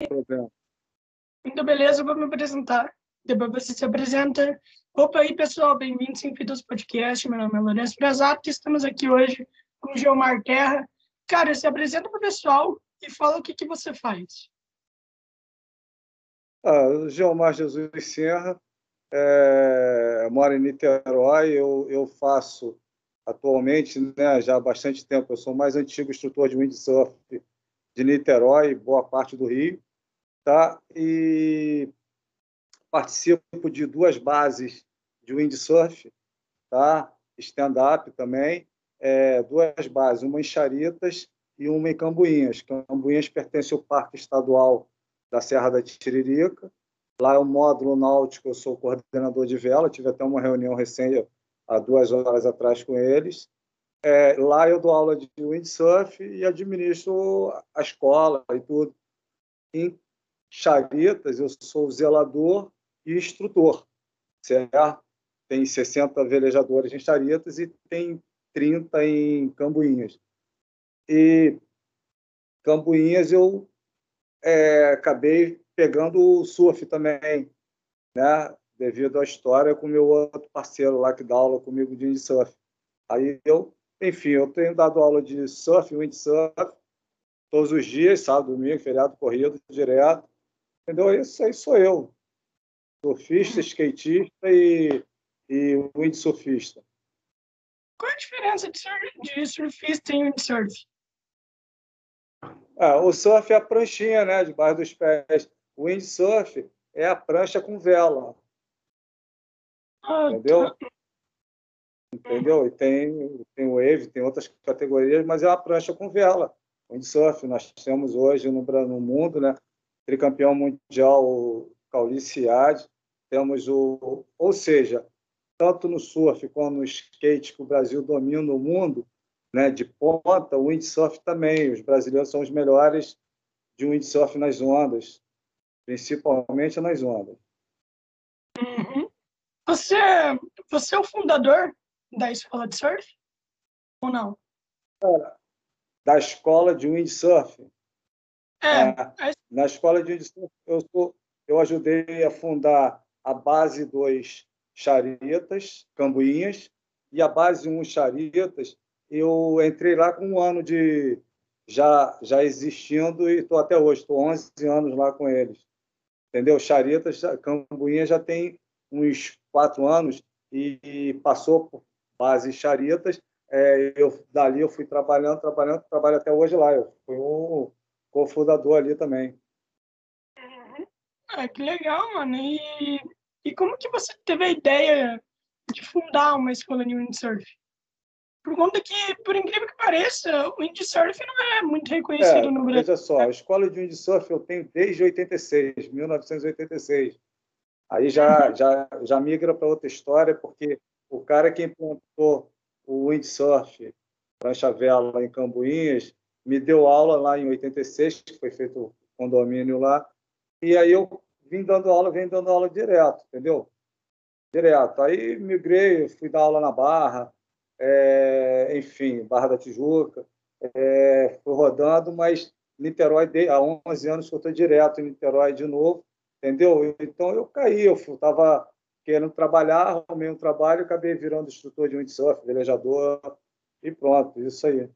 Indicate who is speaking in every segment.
Speaker 1: Então, beleza, eu vou me apresentar. Depois você se apresenta. Opa aí, pessoal, bem-vindos em Fitas Podcast. Meu nome é Lourenço Brasato e estamos aqui hoje com o Geomar Terra. Cara, se apresenta para o pessoal e fala o que, que você faz.
Speaker 2: Ah, Geomar Jesus Serra, é, moro em Niterói, eu, eu faço atualmente, né, já há bastante tempo, eu sou o mais antigo instrutor de windsurf de Niterói, boa parte do Rio, tá? E participo de duas bases de windsurf, tá? Stand-up também, é, duas bases, uma em Charitas e uma em Cambuinhas. Cambuinhas pertence ao Parque Estadual da Serra da Tiririca. Lá é o módulo náutico, eu sou coordenador de vela, tive até uma reunião recente, há duas horas atrás, com eles. É, lá eu dou aula de windsurf e administro a escola e tudo. Em Charitas, eu sou zelador e instrutor, certo? Tem 60 velejadores em Charitas e tem 30 em Cambuinhas. E Cambuinhas eu é, acabei pegando o surf também, né? Devido à história com meu outro parceiro lá que dá aula comigo de windsurf. Aí eu, enfim, eu tenho dado aula de surf, windsurf, todos os dias, sábado, domingo, feriado, corrido, direto. Entendeu? Isso aí sou eu. Surfista, skatista e, e windsurfista.
Speaker 1: Qual a diferença de, surf, de surfista e windsurf?
Speaker 2: Ah, o surf é a pranchinha, né, debaixo dos pés. O windsurf é a prancha com vela.
Speaker 1: Ah,
Speaker 2: entendeu?
Speaker 1: tá.
Speaker 2: Entendeu? E tem, tem wave, tem outras categorias, mas é uma prancha com vela. Windsurf, nós temos hoje no, no mundo, né? Tricampeão mundial Caulice Temos o. Ou seja, tanto no surf como no skate, que o Brasil domina o mundo, né, de ponta, o windsurf também. Os brasileiros são os melhores de windsurf nas ondas, principalmente nas ondas.
Speaker 1: Uhum. Você, você é o fundador da escola de surf? Ou não?
Speaker 2: Da escola de windsurf?
Speaker 1: É.
Speaker 2: é na escola de windsurf, eu, sou, eu ajudei a fundar a base 2 Charitas, Cambuinhas, e a base 1 um, Charitas, eu entrei lá com um ano de já, já existindo e estou até hoje, estou 11 anos lá com eles. Entendeu? Charitas, Cambuinhas já tem uns quatro anos e, e passou por base Charitas. É, eu, dali eu fui trabalhando, trabalhando, trabalho até hoje lá. Eu fui um cofundador ali também.
Speaker 1: Ah, que legal, mano. E, e como que você teve a ideia de fundar uma escola de windsurf? Por conta que, por incrível que pareça, o windsurf não é muito reconhecido
Speaker 2: é,
Speaker 1: no Brasil.
Speaker 2: Veja só, a escola de windsurf eu tenho desde 86, 1986. Aí já, já, já migra para outra história, porque o cara que implantou o windsurf, prancha vela em Cambuinhas, me deu aula lá em 86, que foi feito o condomínio lá, e aí eu vim dando aula, vim dando aula direto, entendeu? Direto. Aí migrei, fui dar aula na Barra, é, enfim, Barra da Tijuca, é, fui rodando, mas Niterói, há 11 anos que eu estou direto em Niterói de novo, entendeu? Então eu caí, eu estava querendo trabalhar, arrumei um trabalho, acabei virando instrutor de windsurf, velejador, e pronto, isso aí.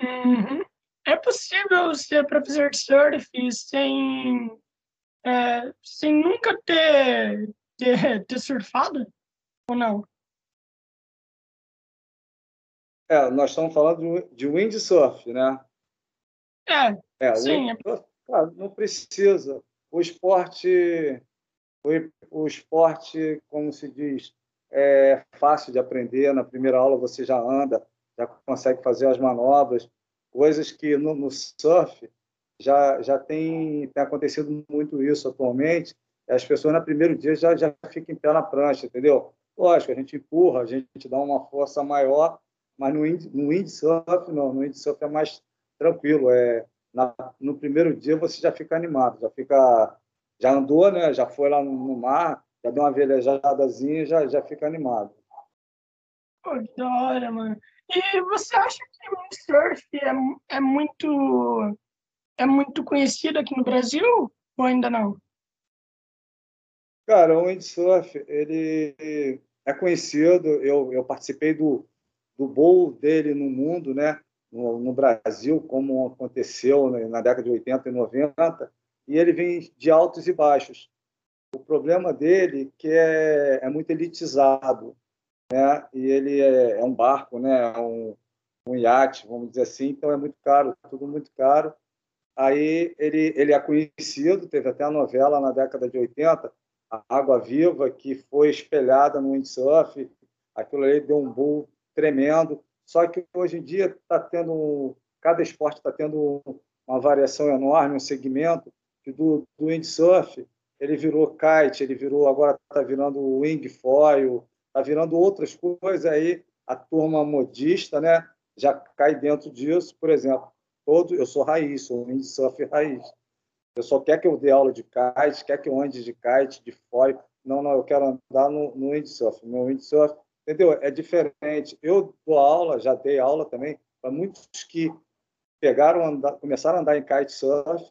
Speaker 1: Uhum. É possível ser professor de surf sem, é, sem nunca ter, ter, ter surfado? Ou não?
Speaker 2: É, nós estamos falando de windsurf, né?
Speaker 1: É,
Speaker 2: é
Speaker 1: sim.
Speaker 2: Windsurf, cara, não precisa. O esporte, o, o esporte, como se diz, é fácil de aprender. Na primeira aula você já anda, já consegue fazer as manobras, coisas que no, no surf já já tem, tem acontecido muito isso atualmente. As pessoas no primeiro dia já já ficam em pé na prancha, entendeu? Lógico, a gente empurra, a gente dá uma força maior, mas no, no windsurf não, no windsurf é mais tranquilo, é na, no primeiro dia você já fica animado, já fica já andou, né? Já foi lá no, no mar, já deu uma velejadazinha, já já fica animado.
Speaker 1: Pô, que da hora, mano. E você acha que o windsurf é, é muito é muito conhecido aqui no Brasil ou ainda não?
Speaker 2: Cara, o windsurf, ele é conhecido, eu, eu participei do, do bowl dele no mundo, né? No, no, Brasil, como aconteceu na década de 80 e 90, e ele vem de altos e baixos. O problema dele é que é, é muito elitizado, né? E ele é, é um barco, né? É um, um iate, vamos dizer assim, então é muito caro, tudo muito caro. Aí ele, ele é conhecido, teve até a novela na década de 80, a Água Viva, que foi espelhada no windsurf, aquilo aí deu um boom tremendo. Só que hoje em dia está tendo, cada esporte está tendo uma variação enorme, um segmento, que do, do windsurf ele virou kite, ele virou, agora está virando wing foil, está virando outras coisas aí, a turma modista, né, já cai dentro disso, por exemplo, todo, eu sou raiz, sou windsurf raiz. Eu só quer que eu dê aula de kite, quer que eu ande de kite, de foil. Não, não, eu quero andar no, no windsurf. Meu windsurf, entendeu? É diferente. Eu dou aula, já dei aula também, para muitos que pegaram, andar, começaram a andar em kitesurf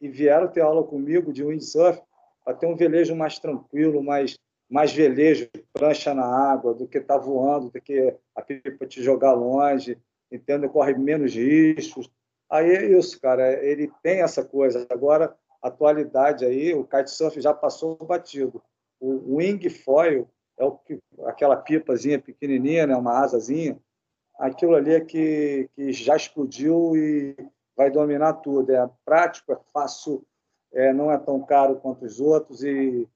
Speaker 2: e vieram ter aula comigo de windsurf para ter um velejo mais tranquilo, mais, mais velejo, prancha na água, do que estar tá voando, do que a pipa te jogar longe, entendeu? Corre menos riscos. Aí é isso, cara. Ele tem essa coisa. Agora, atualidade aí, o kitesurf já passou batido. O wing foil é o que, aquela pipazinha pequenininha, né, uma asazinha. Aquilo ali é que, que já explodiu e vai dominar tudo. É prático, é fácil, é, não é tão caro quanto os outros e,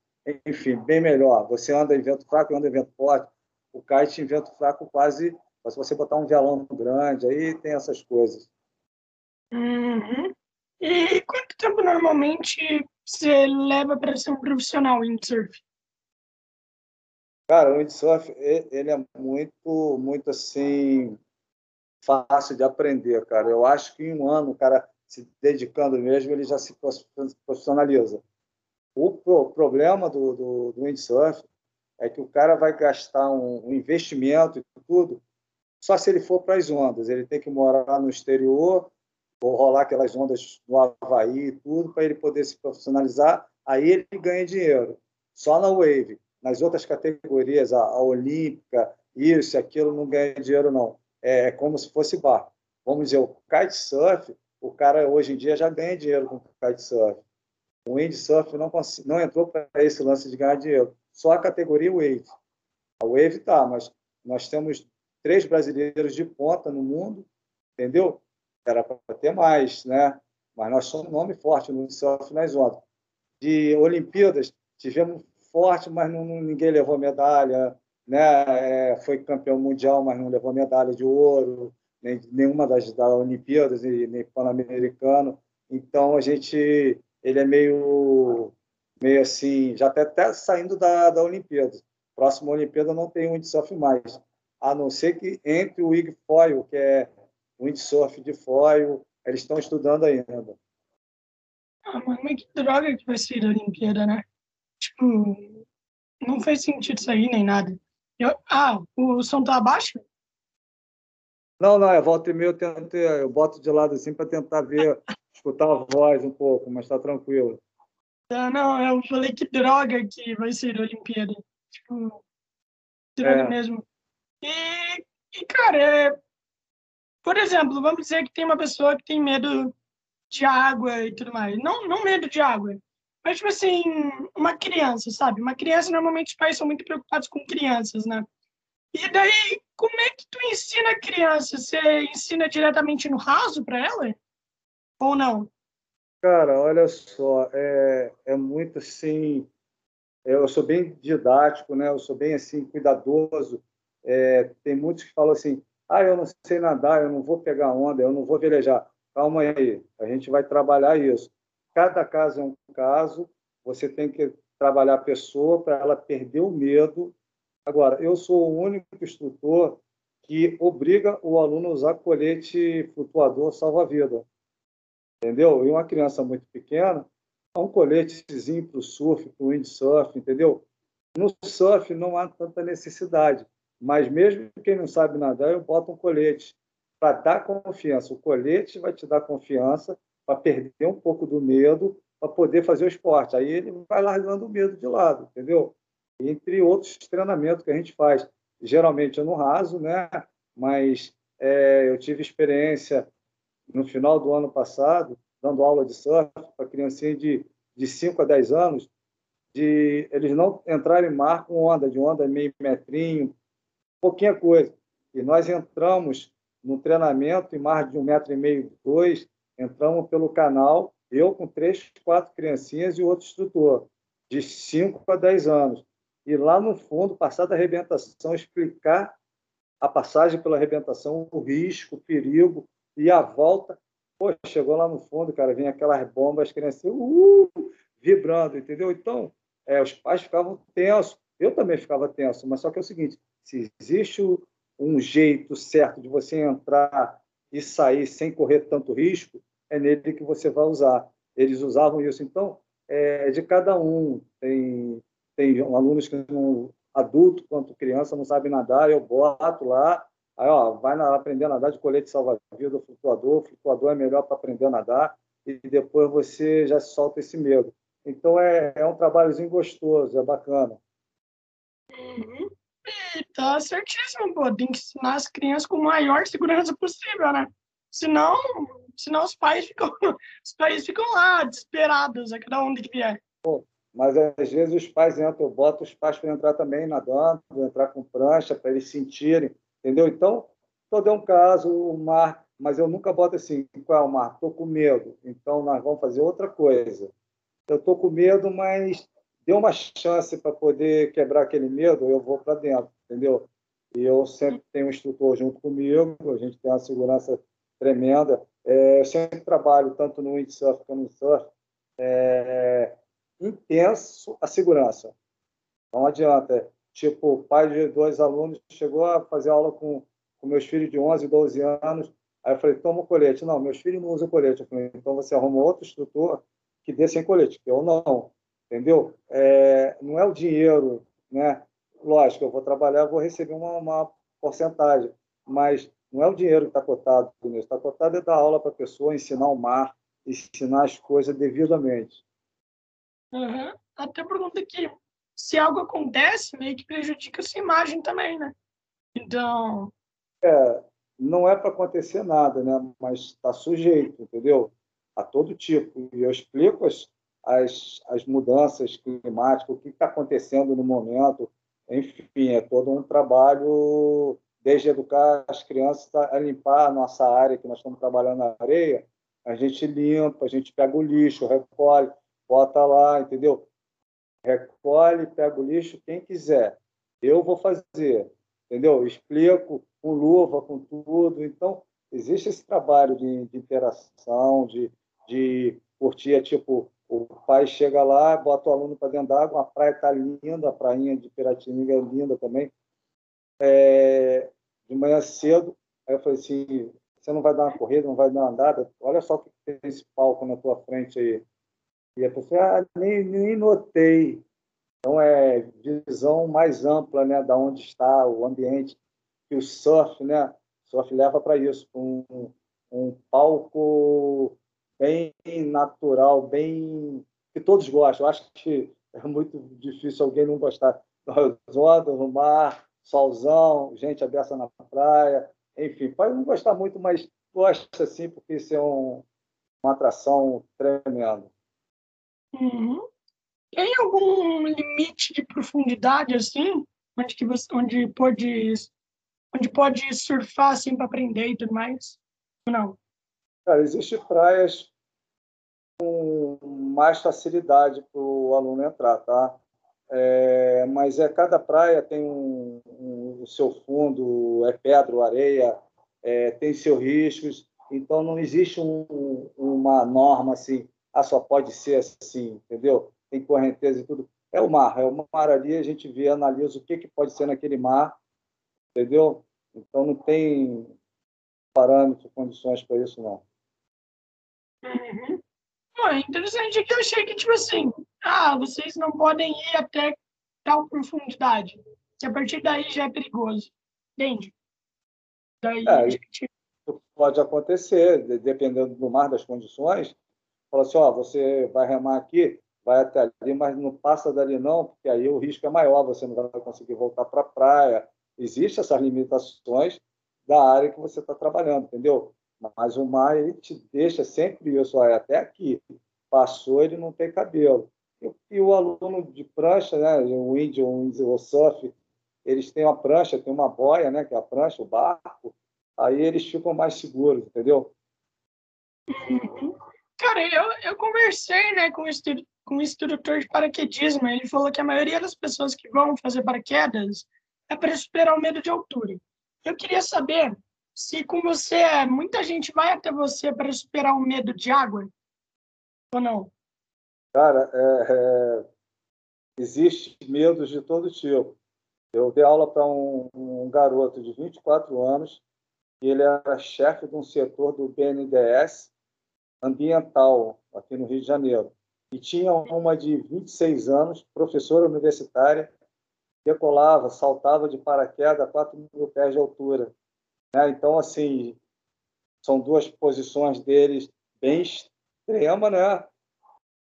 Speaker 2: enfim, bem melhor. Você anda em vento fraco, anda em vento forte. O kite em vento fraco quase, se você botar um violão grande, aí tem essas coisas.
Speaker 1: Uhum. E quanto tempo normalmente você leva para ser um profissional windsurf?
Speaker 2: Cara, o windsurf ele é muito, muito assim fácil de aprender, cara. Eu acho que em um ano o cara se dedicando mesmo ele já se profissionaliza. O problema do, do, do windsurf é que o cara vai gastar um, um investimento e tudo só se ele for para as ondas. Ele tem que morar no exterior vou rolar aquelas ondas no Havaí e tudo, para ele poder se profissionalizar, aí ele ganha dinheiro. Só na Wave. Nas outras categorias, a, a Olímpica, isso, aquilo, não ganha dinheiro, não. É, é como se fosse barco. Vamos dizer, o kitesurf, o cara hoje em dia já ganha dinheiro com kitesurf. O windsurf não, não entrou para esse lance de ganhar dinheiro. Só a categoria Wave. A Wave tá, mas nós temos três brasileiros de ponta no mundo, entendeu? era para ter mais, né? Mas nós somos um nome forte no surf nas ondas. De Olimpíadas, tivemos forte, mas não, ninguém levou medalha, né? É, foi campeão mundial, mas não levou medalha de ouro, nem, nenhuma das, das Olimpíadas, nem, nem Pan-Americano. Então, a gente, ele é meio, meio assim, já até, até saindo da, da Olimpíada. Próxima Olimpíada não tem windsurf mais, a não ser que entre o Ig Foil, que é windsurf de foil, eles estão estudando ainda.
Speaker 1: Ah, mas que droga que vai ser a Olimpíada, né? Tipo, não fez sentido isso aí nem nada. Eu, ah, o som tá abaixo?
Speaker 2: Não, não, eu volto e meio, eu, tento, eu boto de lado assim para tentar ver, escutar a voz um pouco, mas tá tranquilo.
Speaker 1: Ah, não, eu falei que droga que vai ser a Olimpíada. Tipo, droga é. mesmo. E, e cara, é, por exemplo, vamos dizer que tem uma pessoa que tem medo de água e tudo mais. Não, não medo de água, mas, tipo assim, uma criança, sabe? Uma criança, normalmente, os pais são muito preocupados com crianças, né? E daí, como é que tu ensina a criança? Você ensina diretamente no raso para ela? Ou não?
Speaker 2: Cara, olha só, é, é muito assim. Eu sou bem didático, né? Eu sou bem assim cuidadoso. É, tem muitos que falam assim: ah, eu não sei nadar, eu não vou pegar onda, eu não vou velejar. Calma aí, a gente vai trabalhar isso. Cada caso é um caso, você tem que trabalhar a pessoa para ela perder o medo. Agora, eu sou o único instrutor que obriga o aluno a usar colete flutuador salva-vida. Entendeu? E uma criança muito pequena, um coletezinho para o surf, para o windsurf, entendeu? No surf não há tanta necessidade. Mas mesmo quem não sabe nadar, eu boto um colete para dar confiança. O colete vai te dar confiança para perder um pouco do medo, para poder fazer o esporte. Aí ele vai largando o medo de lado, entendeu? Entre outros treinamentos que a gente faz. Geralmente eu não raso, né? Mas é, eu tive experiência no final do ano passado, dando aula de surf para criancinha de, de 5 a 10 anos, de eles não entrarem em mar com onda, de onda meio metrinho, pouquinha coisa. E nós entramos no treinamento em mais de um metro e meio, dois, entramos pelo canal, eu com três, quatro criancinhas e outro instrutor, de 5 a 10 anos. E lá no fundo, passar da arrebentação, explicar a passagem pela arrebentação, o risco, o perigo e a volta. Pô, chegou lá no fundo, cara, vinha aquelas bombas, as crianças uh, vibrando, entendeu? Então, é, os pais ficavam tensos, eu também ficava tenso, mas só que é o seguinte, se existe um jeito certo de você entrar e sair sem correr tanto risco, é nele que você vai usar. Eles usavam isso. Então, é de cada um. Tem, tem alunos que não, adulto quanto criança não sabem nadar, eu boto lá, aí ó, vai aprender a nadar de colete salva-vida, flutuador, flutuador é melhor para aprender a nadar, e depois você já solta esse medo. Então é, é um trabalhozinho gostoso, é bacana.
Speaker 1: Uhum. Tá certíssimo, pô. Tem que ensinar as crianças com a maior segurança possível, né? Senão, senão os pais ficam, os pais ficam lá desesperados a cada um que vier.
Speaker 2: Pô, mas às vezes os pais entram, eu boto os pais para entrar também nadando, entrar com prancha, para eles sentirem, entendeu? Então, todo é um caso, o mar, mas eu nunca boto assim, qual é o mar? Estou com medo, então nós vamos fazer outra coisa. Eu estou com medo, mas deu uma chance para poder quebrar aquele medo, eu vou para dentro, entendeu? E eu sempre tenho um instrutor junto comigo, a gente tem uma segurança tremenda. É, eu sempre trabalho tanto no windsurf como no surf, é, intenso a segurança. Não adianta. Tipo, o pai de dois alunos chegou a fazer aula com, com meus filhos de 11, 12 anos. Aí eu falei, toma o colete. Não, meus filhos não usam colete. Eu falei, então você arruma outro instrutor que dê sem colete. Eu não. Entendeu? É, não é o dinheiro, né? Lógico, eu vou trabalhar, vou receber uma, uma porcentagem, mas não é o dinheiro que está cotado nisso. Está cotado é dar aula para a pessoa, ensinar o mar, ensinar as coisas devidamente.
Speaker 1: Uhum. Até pergunta que se algo acontece, meio que prejudica a sua imagem também, né? Então.
Speaker 2: É, não é para acontecer nada, né? Mas está sujeito, entendeu? A todo tipo. E eu explico as, as, as mudanças climáticas, o que está acontecendo no momento. Enfim, é todo um trabalho, desde educar as crianças a limpar a nossa área, que nós estamos trabalhando na areia, a gente limpa, a gente pega o lixo, recolhe, bota lá, entendeu? Recolhe, pega o lixo, quem quiser. Eu vou fazer, entendeu? Explico com luva, com tudo. Então, existe esse trabalho de, de interação, de, de curtir, é tipo, o pai chega lá, bota o aluno para dentro d'água, a praia está linda, a prainha de Piratininga é linda também. É, de manhã cedo, aí eu falei assim, você não vai dar uma corrida, não vai dar uma andada? Olha só o que tem esse palco na tua frente aí. E a pessoa, ah, nem, nem notei. Então, é visão mais ampla né, da onde está o ambiente. E o surf, né? O surf leva para isso, um, um palco bem natural, bem que todos gostam. Eu acho que é muito difícil alguém não gostar das ondas no mar, solzão, gente aberta na praia, enfim, pode não gostar muito, mas gosta sim, porque isso é um, uma atração tremenda.
Speaker 1: Uhum. Tem algum limite de profundidade assim, onde que você, onde pode, onde pode surfar assim para aprender e tudo mais? Não.
Speaker 2: Cara, existem praias com mais facilidade para o aluno entrar, tá? É, mas é cada praia tem um, um, o seu fundo, é pedra, areia, é, tem seus riscos, então não existe um, uma norma assim, ah, só pode ser assim, entendeu? Tem correnteza e tudo. É o mar, é o mar ali, a gente vê, analisa o que, que pode ser naquele mar, entendeu? Então não tem parâmetro, condições para isso, não.
Speaker 1: Uhum. Pô, é interessante que eu achei que, tipo assim, ah, vocês não podem ir até tal profundidade, que a partir daí já é perigoso, entende?
Speaker 2: Daí, é, gente... pode acontecer, dependendo do mar, das condições. Fala assim, ó, você vai remar aqui, vai até ali, mas não passa dali não, porque aí o risco é maior, você não vai conseguir voltar para a praia. Existem essas limitações da área que você está trabalhando, entendeu? Mas o mar ele te deixa sempre isso, ó, até aqui. Passou, ele não tem cabelo. E, e o aluno de prancha, né, o índio, o surf, eles têm uma prancha, tem uma boia, né, que é a prancha, o barco, aí eles ficam mais seguros, entendeu?
Speaker 1: Cara, eu, eu conversei né, com, o com instrutor de paraquedismo, ele falou que a maioria das pessoas que vão fazer paraquedas é para superar o medo de altura. Eu queria saber se com você, muita gente vai até você para superar o medo de água ou não?
Speaker 2: Cara, é, é, existe medos de todo tipo. Eu dei aula para um, um, garoto de 24 anos, ele era chefe de um setor do BNDES ambiental aqui no Rio de Janeiro. E tinha uma de 26 anos, professora universitária, decolava, saltava de paraquedas a 4 mil pés de altura. Né? Então, assim, são duas posições deles bem extremas, né?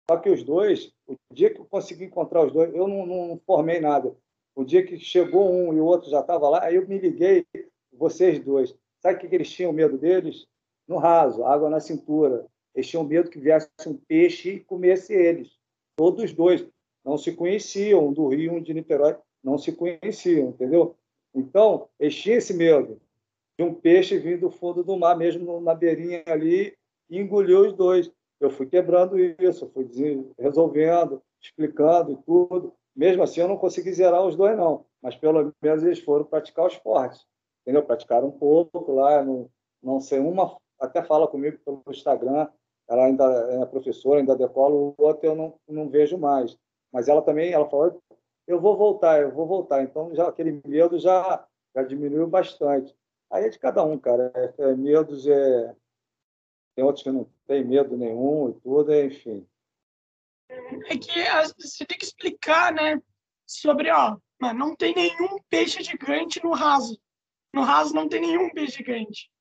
Speaker 2: Só que os dois, o dia que eu consegui encontrar os dois, eu não, não formei nada. O dia que chegou um e o outro já estava lá, aí eu me liguei, vocês dois. Sabe o que, que eles tinham medo deles? No raso, água na cintura. Eles tinham medo que viesse um peixe e comesse eles. Todos dois. Não se conheciam, um do Rio, um de Niterói, não se conheciam, entendeu? Então, eles tinham esse medo de um peixe vindo do fundo do mar, mesmo na beirinha ali, e engoliu os dois. Eu fui quebrando isso, fui resolvendo, explicando e tudo. Mesmo assim, eu não consegui zerar os dois, não. Mas pelo menos eles foram praticar o esporte. Entendeu? Praticaram um pouco lá, não, não sei, uma até fala comigo pelo Instagram, ela ainda é professora, ainda decola, o outro eu não, não vejo mais. Mas ela também, ela falou, eu vou voltar, eu vou voltar. Então, já aquele medo já, já diminuiu bastante. Aí é de cada um, cara. É, é, medos é... Tem outros que não tem medo nenhum e tudo, é, enfim.
Speaker 1: É que você tem que explicar, né? Sobre, ó, mas não tem nenhum peixe gigante no raso. No raso não tem nenhum peixe gigante.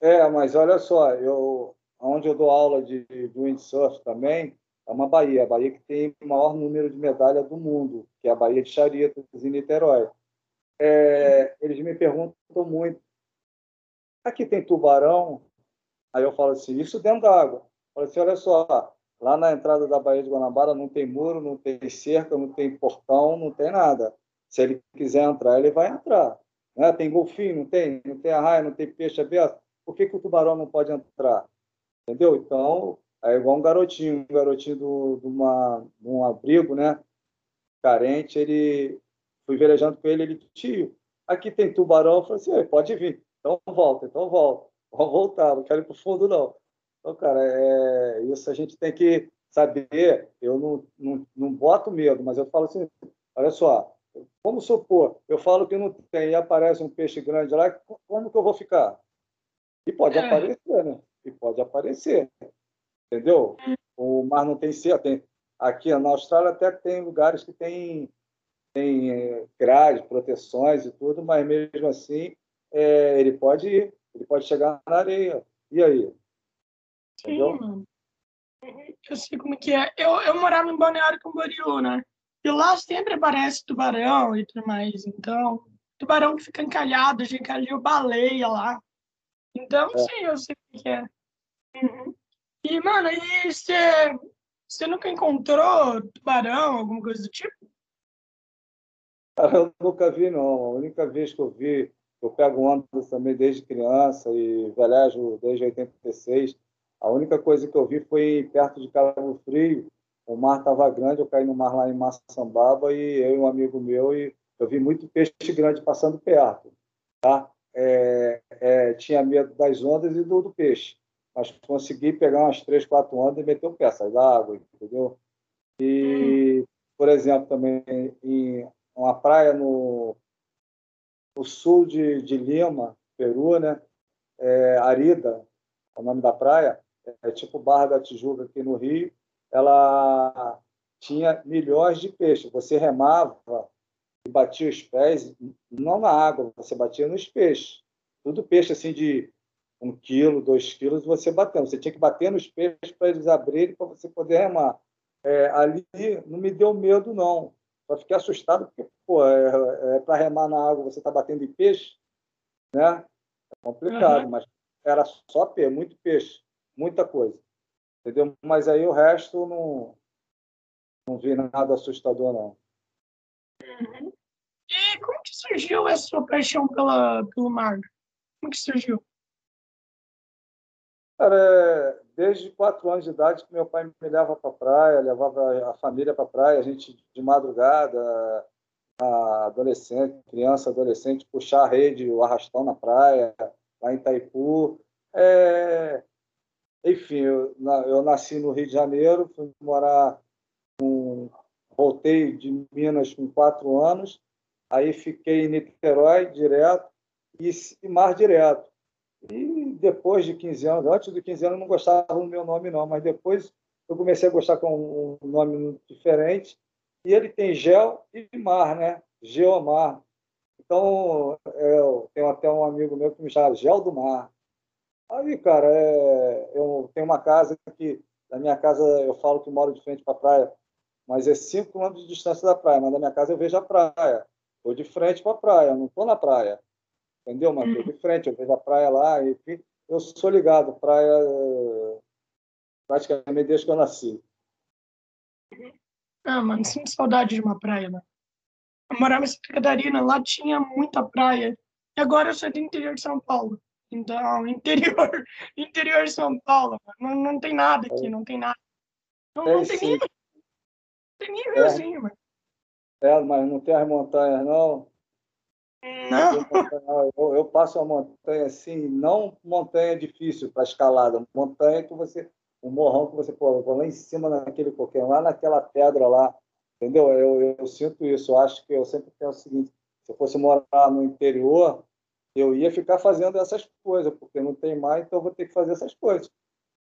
Speaker 2: É, mas olha só, eu, onde eu dou aula de, de windsurf também, é uma Bahia, a Bahia que tem o maior número de medalhas do mundo, que é a Bahia de Charitas, em Niterói. É, eles me perguntam muito, aqui tem tubarão? Aí eu falo assim, isso dentro da água. Eu assim, olha só, lá na entrada da Baía de Guanabara não tem muro, não tem cerca, não tem portão, não tem nada. Se ele quiser entrar, ele vai entrar. Né? Tem golfinho, não tem? Não tem arraia, não tem peixe aberto? Por que, que o tubarão não pode entrar? Entendeu? Então, é igual um garotinho, um garotinho do, de, uma, de um abrigo, né? Carente, ele fui velejando com ele, ele, tio, aqui tem tubarão, eu falei assim, pode vir, então volta, então volta, vou voltar, não quero ir para o fundo, não. Então, cara, é, isso a gente tem que saber, eu não, não, não boto medo, mas eu falo assim, olha só, vamos supor, eu falo que não tem e aparece um peixe grande lá, como que eu vou ficar? E pode é. aparecer, né? E pode aparecer. Entendeu? O mar não tem cerca. Tem, aqui na Austrália até tem lugares que tem, tem é, grades, proteções e tudo, mas mesmo assim é, ele pode ir, ele pode chegar na areia. E aí?
Speaker 1: Entendeu? Sim, eu sei como que é. Eu, eu morava em Balneário Camboriú, né? E lá sempre aparece tubarão e tudo mais. Então, tubarão que fica encalhado, já encalhou baleia lá. Então, é. sim, eu sei o que é. Uhum. E, mano, e você, você nunca encontrou tubarão, alguma coisa do tipo?
Speaker 2: Eu nunca vi, não. A única vez que eu vi, eu pego ondas também desde criança e velejo desde 86. A única coisa que eu vi foi perto de Cabo Frio. O mar estava grande, eu caí no mar lá em Maçambaba e eu e um amigo meu, e eu vi muito peixe grande passando perto. Tá? é, é, tinha medo das ondas e do, do, peixe. Mas consegui pegar umas três, quatro ondas e meter o pé, sair da água, entendeu? E, por exemplo, também em uma praia no, no sul de, de Lima, Peru, né? É, Arida, é o nome da praia, é tipo Barra da Tijuca aqui no Rio, ela tinha milhões de peixes. Você remava e batia os pés, não na água, você batia nos peixes. Tudo peixe assim de um quilo, dois quilos, você batendo. Você tinha que bater nos peixes para eles abrirem, para você poder remar. É, ali não me deu medo, não. Só fiquei assustado, porque, pô, é, é para remar na água você está batendo em peixe, né? É complicado, uhum. mas era só peixe, muito peixe, muita coisa. Entendeu? Mas aí o resto não, não vi nada assustador, não.
Speaker 1: Uhum. E como que surgiu essa sua paixão pela, pelo mar? Como que surgiu?
Speaker 2: Cara, desde quatro anos de idade que meu pai me levava para a praia, levava a família para a praia, a gente de madrugada, adolescente, criança, adolescente, puxar a rede, o arrastão na praia, lá em Itaipu. É... Enfim, eu, eu, nasci no Rio de Janeiro, fui morar, com... voltei de Minas com quatro anos, aí fiquei em Niterói direto e mar direto. E depois de 15 anos, antes de 15 anos, eu não gostava do meu nome, não, mas depois eu comecei a gostar com um nome diferente. E ele tem gel e mar, né? Geomar. Então, eu tenho até um amigo meu que me chama Gel do Mar. Aí, cara, é, eu tenho uma casa que, da minha casa, eu falo que moro de frente para a praia, mas é 5 quilômetros de distância da praia, mas da minha casa eu vejo a praia. Estou de frente para a praia, não estou na praia entendeu? Mas estou de frente, eu vejo a praia lá, enfim, eu sou ligado, praia praticamente desde que eu nasci.
Speaker 1: Ah, mano, sinto saudade de uma praia, mano. Eu morava em Santa Catarina, lá tinha muita praia. E agora eu sou do interior de São Paulo. Então, interior, interior de São Paulo, não, não tem nada aqui, não tem nada. Não,
Speaker 2: é,
Speaker 1: não tem nem, tem nem riozinho, é. mano. É,
Speaker 2: mas não tem as montanhas, não.
Speaker 1: Não.
Speaker 2: Eu, eu, passo a montanha assim, não montanha difícil para escalada, montanha que você, um morrão que você pô, lá em cima naquele coqueiro, lá naquela pedra lá, entendeu? Eu, eu, eu, sinto isso. Eu acho que eu sempre penso o seguinte: se eu fosse morar no interior, eu ia ficar fazendo essas coisas, porque não tem mais, então eu vou ter que fazer essas coisas.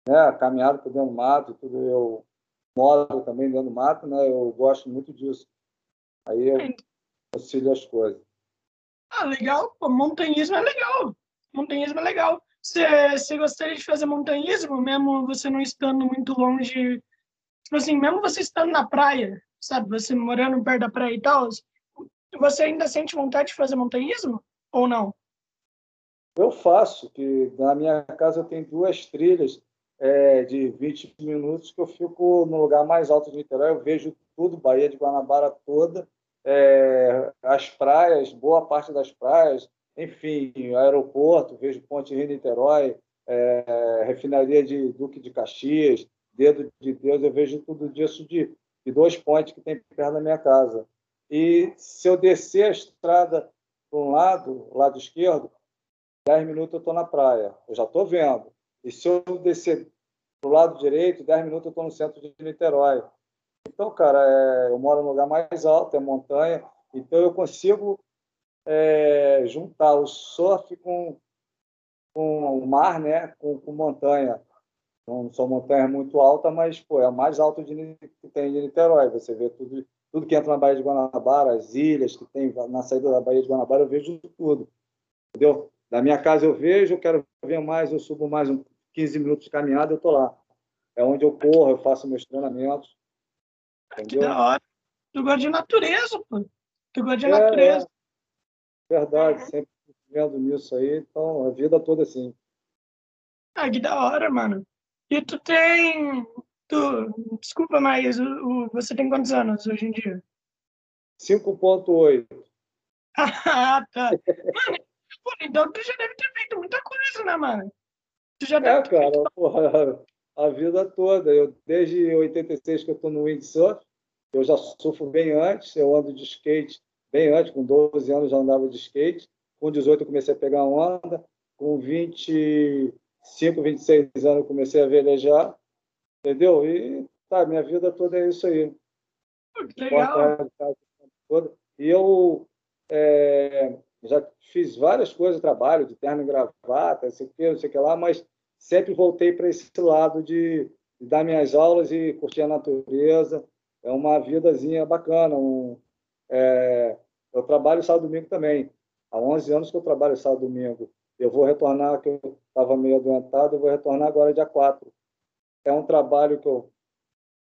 Speaker 2: Né? Caminhada por dentro do mato, tudo. Eu moro também dentro do mato, né? Eu gosto muito disso. Aí eu auxilio as coisas.
Speaker 1: Ah, legal. Pô, montanhismo é legal. Montanhismo é legal. Você gostaria de fazer montanhismo, mesmo você não estando muito longe? Tipo assim, mesmo você estando na praia, sabe? Você morando perto da praia e tal, você ainda sente vontade de fazer montanhismo ou não?
Speaker 2: Eu faço, que na minha casa eu tenho duas trilhas é, de 20 minutos que eu fico no lugar mais alto de Niterói, eu vejo tudo, Baía de Guanabara toda, é, as praias, boa parte das praias, enfim, aeroporto, vejo Ponte Rio-Niterói, é, refinaria de Duque de Caxias, Dedo de Deus, eu vejo tudo isso de, de dois pontes que tem perto da minha casa. E se eu descer a estrada para um lado, lado esquerdo, 10 minutos eu estou na praia, eu já estou vendo. E se eu descer para o lado direito, 10 minutos eu estou no centro de Niterói. Então, cara, é, eu moro no lugar mais alto, é montanha, então eu consigo é, juntar o surf com, com o mar, né, com, com montanha. Não são montanhas muito altas, mas pô, é a mais alta de, que tem de Niterói. Você vê tudo, tudo que entra na Baía de Guanabara, as ilhas que tem na saída da Baía de Guanabara, eu vejo tudo. Entendeu? Da minha casa eu vejo, eu quero ver mais, eu subo mais uns 15 minutos de caminhada, eu estou lá. É onde eu corro, eu faço meus treinamentos.
Speaker 1: Que da hora. Tu gosta de natureza, pô. Tu gosta de é, natureza.
Speaker 2: É. Verdade, sempre vendo nisso aí. Então, a vida toda assim.
Speaker 1: Ah, que da hora, mano. E tu tem. Tu... Desculpa, mas o, o... você tem quantos anos hoje em dia?
Speaker 2: 5,8.
Speaker 1: ah, tá. Mano, então tu já deve ter feito muita coisa, né, mano? Tu já deve
Speaker 2: é, cara, feito... porra, a vida toda. Eu, desde 86 que eu estou no windsurf, eu já surfo bem antes, eu ando de skate bem antes, com 12 anos já andava de skate, com 18 eu comecei a pegar onda, com 25, 26 anos eu comecei a velejar, entendeu? E tá, minha vida toda é isso aí.
Speaker 1: Legal.
Speaker 2: E eu é, já fiz várias coisas, trabalho de terno e gravata, não sei o que, não sei o que lá, mas sempre voltei para esse lado de, de, dar minhas aulas e curtir a natureza. É uma vidazinha bacana. Um, é, eu trabalho sábado e domingo também. Há 11 anos que eu trabalho sábado e domingo. Eu vou retornar, que eu estava meio adoentado, eu vou retornar agora dia 4. É um trabalho que eu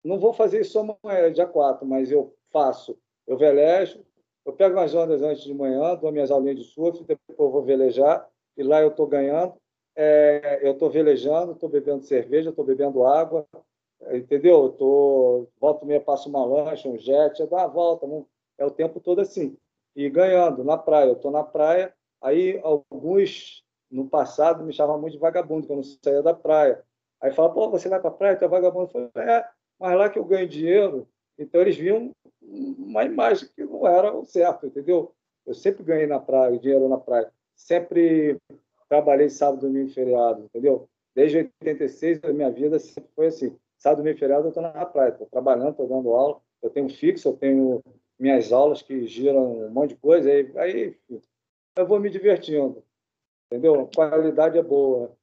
Speaker 2: não vou fazer isso amanhã, dia 4, mas eu faço. Eu velejo, eu pego umas ondas antes de manhã, dou minhas aulinhas de surf, depois eu vou velejar, e lá eu estou ganhando. É, eu estou velejando, estou bebendo cerveja, estou bebendo água, entendeu? Eu tô, volta e meia, passo uma lancha, um jet, dá uma volta, não, é o tempo todo assim. E ganhando na praia. Eu estou na praia, aí alguns no passado me chamavam muito de vagabundo, que eu não saía da praia. Aí fala, pô, você vai para a praia, tu é vagabundo. Eu falei, é, mas lá que eu ganho dinheiro. Então eles viam uma imagem que não era o certo, entendeu? Eu sempre ganhei na praia, dinheiro na praia. Sempre trabalhei sábado, domingo e feriado, entendeu? Desde 86, a minha vida sempre foi assim. Sábado, domingo e feriado, eu estou na praia, estou trabalhando, estou dando aula. Eu tenho fixo, eu tenho minhas aulas que giram um monte de coisa. Aí, aí eu vou me divertindo, entendeu? A qualidade é boa.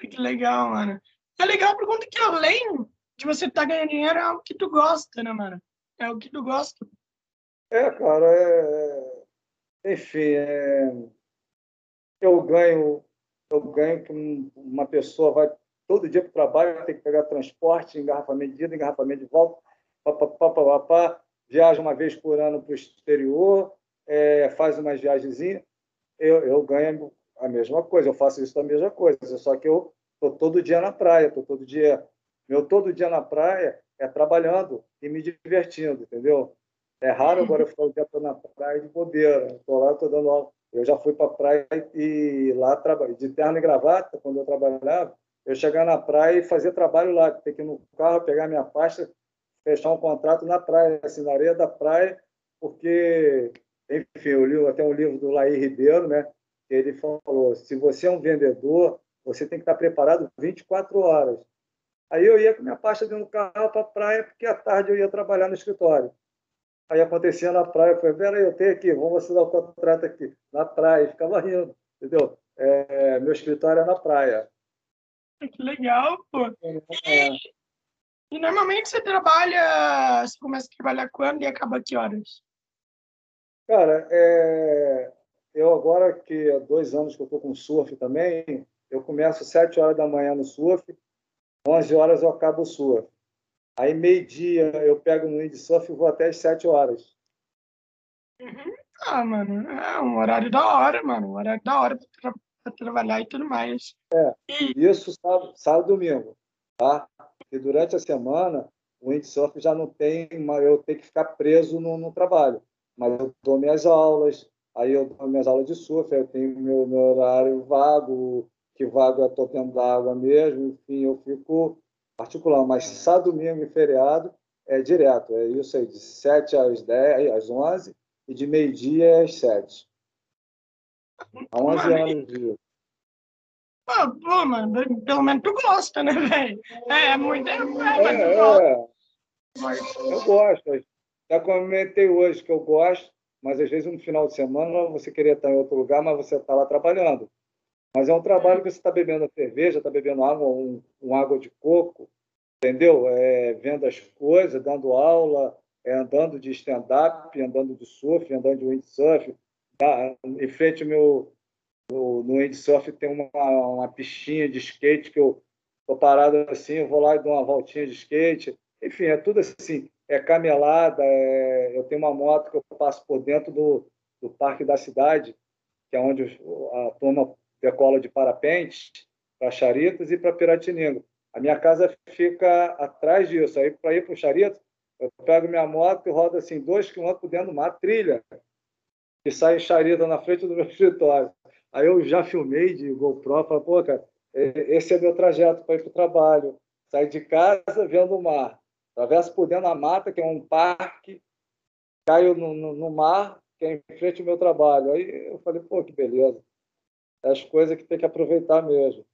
Speaker 1: Que legal, mano. É legal por conta que além de você estar tá ganhando dinheiro, é algo que tu gosta, né, mano? É o que tu gosta.
Speaker 2: É, cara, é... enfim, é... eu ganho, eu ganho que uma pessoa vai todo dia para o trabalho, tem que pegar transporte, engarrafamento de ida, engarrafamento de volta, papapá, papapá, viaja uma vez por ano para o exterior, é, faz umas viagenzinhas, eu, eu ganho a mesma coisa, eu faço isso da mesma coisa, só que eu estou todo dia na praia, estou todo dia, meu todo dia na praia é trabalhando e me divertindo, entendeu? É raro agora eu ficar o dia todo na praia de bobeira, estou lá, estou dando aula. Eu já fui para a praia e lá trabalhei de terno e gravata, quando eu trabalhava, eu chegar na praia e fazer trabalho lá, ter que ir no carro, pegar minha pasta, fechar um contrato na praia, assim, na areia da praia, porque, enfim, eu li até um livro do Laí Ribeiro, né? Ele falou: se você é um vendedor, você tem que estar preparado 24 horas. Aí eu ia com minha pasta dentro do carro para a praia, porque à tarde eu ia trabalhar no escritório. Aí acontecia na praia, eu falei, peraí, eu tenho aqui, vamos assinar o contrato aqui, na praia, ficava rindo, entendeu? É, meu escritório é na praia.
Speaker 1: Que legal, pô. É. E, normalmente você trabalha, você começa a trabalhar quando e acaba que horas?
Speaker 2: Cara, é, eu agora que há dois anos que eu estou com surf também, eu começo às sete horas da manhã no surf, 11 horas eu acabo o surf. Aí meio-dia eu pego no windsurf e vou até às sete horas.
Speaker 1: Uhum. Ah, mano, é um horário da hora, mano, um horário da hora para tra trabalhar e tudo mais.
Speaker 2: É, isso sábado, sábado domingo, tá? E durante a semana o windsurf já não tem, eu tenho que ficar preso no, no trabalho. Mas eu dou minhas aulas, Aí eu dou minhas aulas de surf, eu tenho meu, meu horário vago, que vago eu estou dentro da água mesmo, enfim, eu fico particular. Mas sábado, domingo e feriado é direto, é isso aí, de 7 às 10, às 11 e de meio-dia às 7. Há 11 anos de.
Speaker 1: Pô, pô, mano, pelo menos tu gosta, né, velho? É, é muito. É,
Speaker 2: é, é, é. Eu gosto. Já comentei hoje que eu gosto mas às vezes no final de semana você queria estar em outro lugar, mas você está lá trabalhando. Mas é um trabalho que você está bebendo cerveja, está bebendo água, um, um, água de coco, entendeu? É, vendo as coisas, dando aula, é, andando de stand-up, andando de surf, andando de windsurf. Tá? Em frente ao meu, no, no windsurf tem uma, uma pistinha de skate que eu estou parado assim, eu vou lá e dou uma voltinha de skate. Enfim, é tudo assim é camelada. É... Eu tenho uma moto que eu passo por dentro do, do parque da cidade, que é onde a turma decola de parapente para Charitas e para Piratininga. A minha casa fica atrás disso. Aí, para ir para o Charitas, eu pego minha moto e rodo assim, dois quilômetros dentro de uma trilha, e sai Charita na frente do meu escritório. Aí eu já filmei de GoPro, falei, pô, cara, esse é meu trajeto para ir para o trabalho. Sair de casa vendo o mar. Atravesso por dentro da mata, que é um parque, caio no, no, no mar, que é em frente ao meu trabalho. Aí eu falei, pô, que beleza. As coisas que tem que aproveitar mesmo.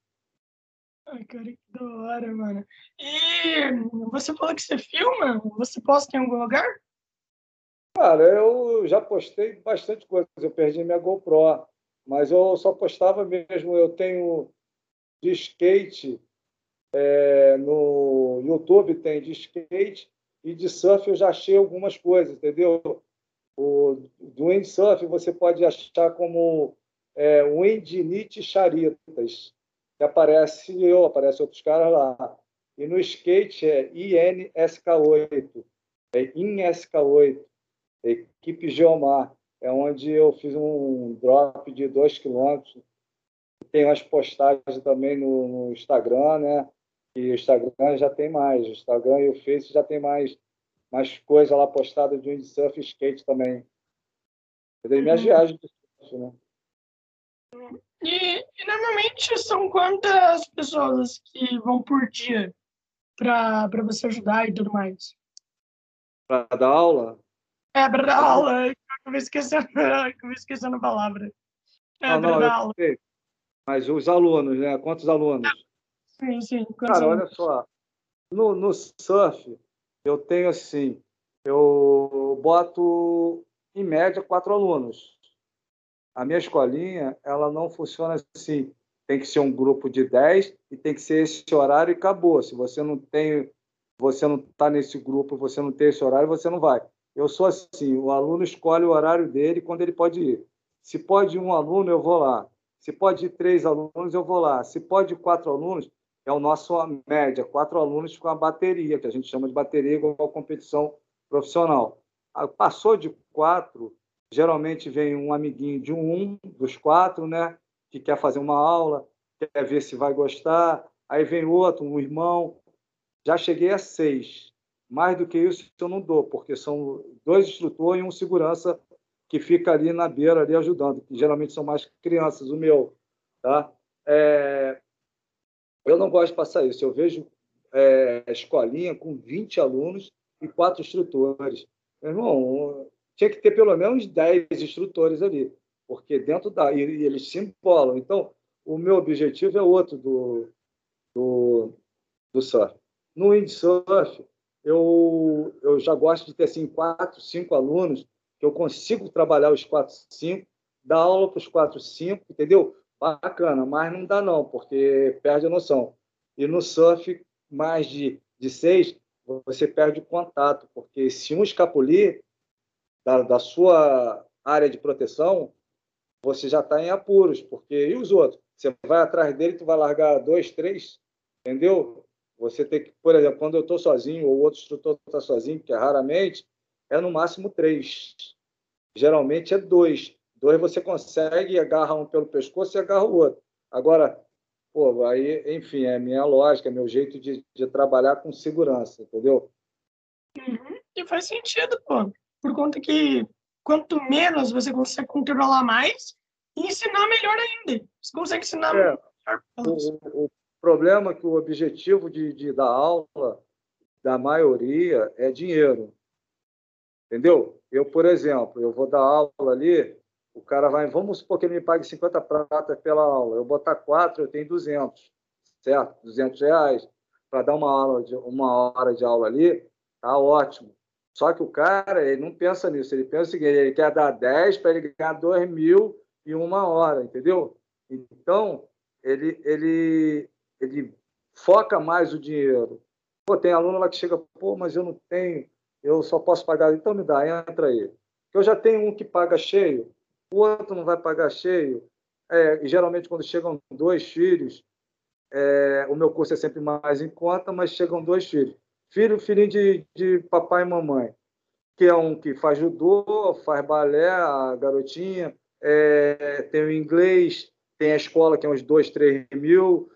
Speaker 1: Ai, cara, que da hora, mano. E você falou que você filma? Você posta em algum lugar?
Speaker 2: Cara, eu já postei bastante coisa. Eu perdi minha GoPro, mas eu só postava mesmo. Eu tenho de skate é, no YouTube tem de skate e de surf eu já achei algumas coisas, entendeu? O, do windsurf você pode achar como é Windinite Charitas, que aparece eu, aparece outros caras lá. E no skate é INSK8, é INSK8, equipe Geomar, é onde eu fiz um drop de 2 quilômetros. Tem umas postagens também no, no, Instagram, né? E o Instagram já tem mais. O Instagram e o Face já tem mais, mais coisa lá postada de windsurf e skate também. Uhum. Minhas viagens de surf, né?
Speaker 1: E, e, normalmente são quantas pessoas que vão por dia para você ajudar e tudo mais?
Speaker 2: Para dar aula?
Speaker 1: É, para dar aula. Acabei esquecendo, acabei esquecendo a palavra. É,
Speaker 2: ah, não, dar aula. Sei. Mas os alunos, né? Quantos alunos?
Speaker 1: Sim, sim.
Speaker 2: Quantos Cara, alunos? olha só. No, no surf, eu tenho assim, eu boto em média quatro alunos. A minha escolinha, ela não funciona assim. Tem que ser um grupo de 10 e tem que ser esse horário e acabou. Se você não tem, você não está nesse grupo, você não tem esse horário, você não vai. Eu sou assim, o aluno escolhe o horário dele quando ele pode ir. Se pode um aluno, eu vou lá. Se pode três alunos, eu vou lá. Se pode quatro alunos, é o nosso média, quatro alunos com a bateria, que a gente chama de bateria igual competição profissional. Ah, passou de quatro, geralmente vem um amiguinho de um dos quatro, né, que quer fazer uma aula, quer ver se vai gostar. Aí vem outro, um irmão. Já cheguei a seis. Mais do que isso eu não dou, porque são dois instrutores e um segurança que fica ali na beira ali ajudando, que geralmente são mais crianças, o meu, tá? É... Eu não gosto de passar isso. Eu vejo é, escolinha com 20 alunos e quatro instrutores. Meu irmão, tinha que ter pelo menos 10 instrutores ali, porque dentro da. E, eles se empolam. Então, o meu objetivo é outro do, do, do surf. No windsurf, eu, eu já gosto de ter assim, quatro, cinco alunos, que eu consigo trabalhar os quatro, cinco, dar aula para os quatro, cinco, entendeu? Bacana, mas não dá não, porque perde a noção. E no surf, mais de, de seis, você perde o contato, porque se um escapulir da, da sua área de proteção, você já está em apuros, porque e os outros? Você vai atrás dele, tu vai largar dois, três, entendeu? Você tem que, por exemplo, quando eu estou sozinho ou outro instrutor está sozinho, que é raramente, é no máximo três. Geralmente é dois. Dois você consegue, agarra um pelo pescoço e agarra o outro. Agora, pô, aí, enfim, é minha lógica, é meu jeito de, de trabalhar com segurança, entendeu?
Speaker 1: Uhum. E faz sentido, pô. Por conta que quanto menos você consegue controlar mais, e ensinar melhor ainda. Você consegue ensinar é, melhor.
Speaker 2: O, o, problema é que o objetivo de, de dar aula da maioria é dinheiro. Entendeu? Eu, por exemplo, eu vou dar aula ali, o cara vai, vamos supor que ele me pague 50 pratas pela aula. Eu botar quatro, eu tenho 200, certo? 200 reais para dar uma aula de uma hora de aula ali, tá ótimo. Só que o cara, ele não pensa nisso, ele pensa o seguinte, ele quer dar 10 para ele ganhar 2 mil em uma hora, entendeu? Então, ele, ele, ele foca mais o dinheiro. Pô, tem aluno lá que chega, pô, mas eu não tenho, eu só posso pagar, então me dá, entra aí. Eu já tenho um que paga cheio, o outro não vai pagar cheio. É, e geralmente, quando chegam dois filhos, é, o meu curso é sempre mais em conta, mas chegam dois filhos. Filho, filhinho de, de papai e mamãe, que é um que faz judô, faz balé, a garotinha, é, tem o inglês, tem a escola, que é uns dois, três mil.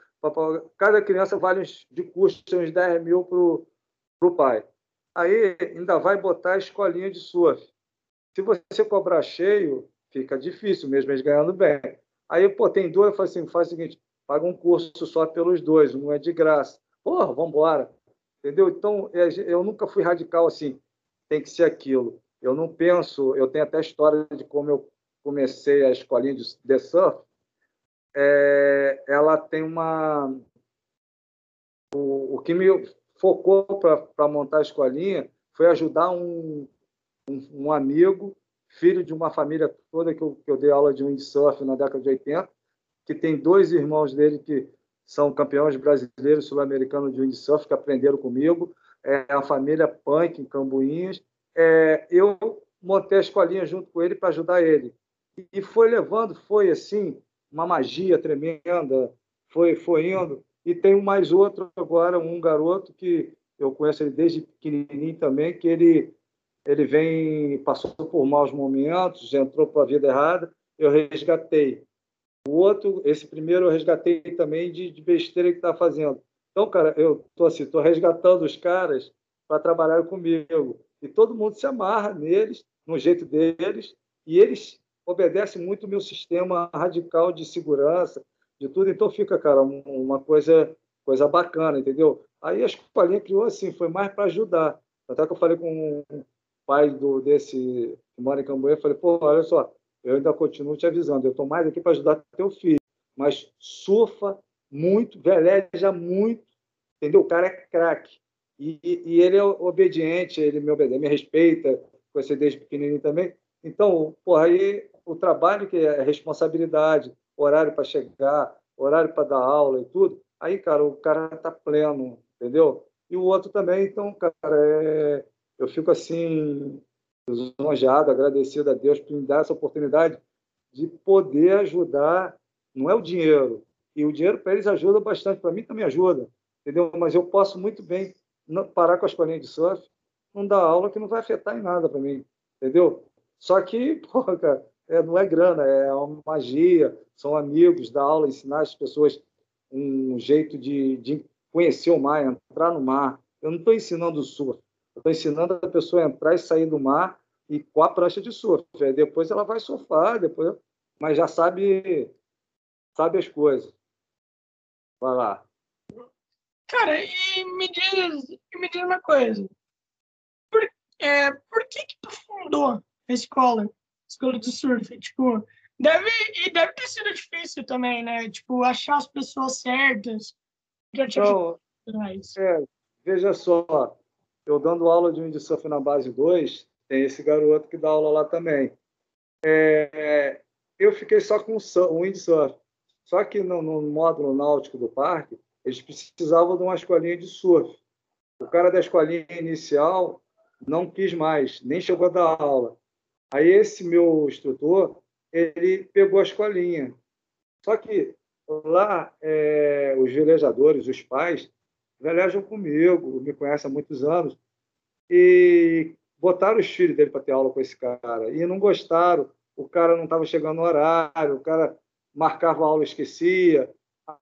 Speaker 2: Cada criança vale de custo uns 10 mil para o pai. Aí ainda vai botar a escolinha de surf. Se você cobrar cheio, fica difícil, mesmo eles ganhando bem. Aí, pô, tem dois, eu falo assim, faz o seguinte, paga um curso só pelos dois, um é de graça. Porra, vamos embora. Entendeu? Então, é, eu nunca fui radical assim, tem que ser aquilo. Eu não penso, eu tenho até história de como eu comecei a escolinha de, surf, é, ela tem uma... O, o que me focou para montar a escolinha foi ajudar um, um, um amigo filho de uma família toda que eu, que eu dei aula de windsurf na década de 80, que tem dois irmãos dele que são campeões brasileiros sul-americanos de windsurf, que aprenderam comigo, é a família Punk, em Cambuinhas. É, eu montei a escolinha junto com ele para ajudar ele. e foi levando, foi assim, uma magia tremenda, foi, foi indo. E tem mais outro agora, um garoto que eu conheço ele desde pequenininho também, que ele ele vem passou por maus momentos, entrou para a vida errada, eu resgatei. O outro, esse primeiro eu resgatei também de, de besteira que está fazendo. Então, cara, eu tô assim, tô resgatando os caras para trabalhar comigo. E todo mundo se amarra neles, no jeito deles, e eles obedecem muito o meu sistema radical de segurança, de tudo. Então fica, cara, uma coisa coisa bacana, entendeu? Aí a escolinha criou assim, foi mais para ajudar. Até que eu falei com o pai do, desse que mora em falei, pô, olha só, eu ainda continuo te avisando, eu estou mais aqui para ajudar teu filho, mas surfa muito, veleja muito, entendeu? O cara é craque. E, e, ele é obediente, ele me obedece, me respeita, conheci desde pequenininho também. Então, porra, aí o trabalho que é responsabilidade, horário para chegar, horário para dar aula e tudo, aí, cara, o cara tá pleno, entendeu? E o outro também, então, cara, é... eu fico assim, lisonjeado, agradecido a Deus por me dar essa oportunidade de poder ajudar. Não é o dinheiro, e o dinheiro para eles ajuda bastante, para mim também ajuda, entendeu? Mas eu posso muito bem parar com a escolinha de surf, não dar aula que não vai afetar em nada para mim, entendeu? Só que, porra, cara, é, não é grana, é uma magia, são amigos, dar aula, ensinar as pessoas um jeito de, de conhecer o mar, entrar no mar. Eu não estou ensinando surf, eu estou ensinando a pessoa a entrar e sair do mar e com a prancha de surf. Depois ela vai surfar, depois, mas já sabe, sabe as coisas. Vai lá.
Speaker 1: Cara, e me diz, me diz uma coisa. Por, é, por que que tu fundou a escola, escola de surf? Tipo, deve, e deve ter sido difícil também, né? Tipo, achar as pessoas certas.
Speaker 2: Então, é, veja só, eu dando aula de windsurf na base 2, tem esse garoto que dá aula lá também. É, eu fiquei só com o windsurf. Só que no, no, módulo náutico do parque, eles precisavam de uma escolinha de surf. O cara da escolinha inicial não quis mais, nem chegou a dar aula. Aí esse meu instrutor, ele pegou a escolinha. Só que lá, é, os velejadores, os pais, velejam comigo, me conhecem há muitos anos, e botaram os filhos dele para ter aula com esse cara e não gostaram. O cara não estava chegando no horário, o cara marcava a aula e esquecia.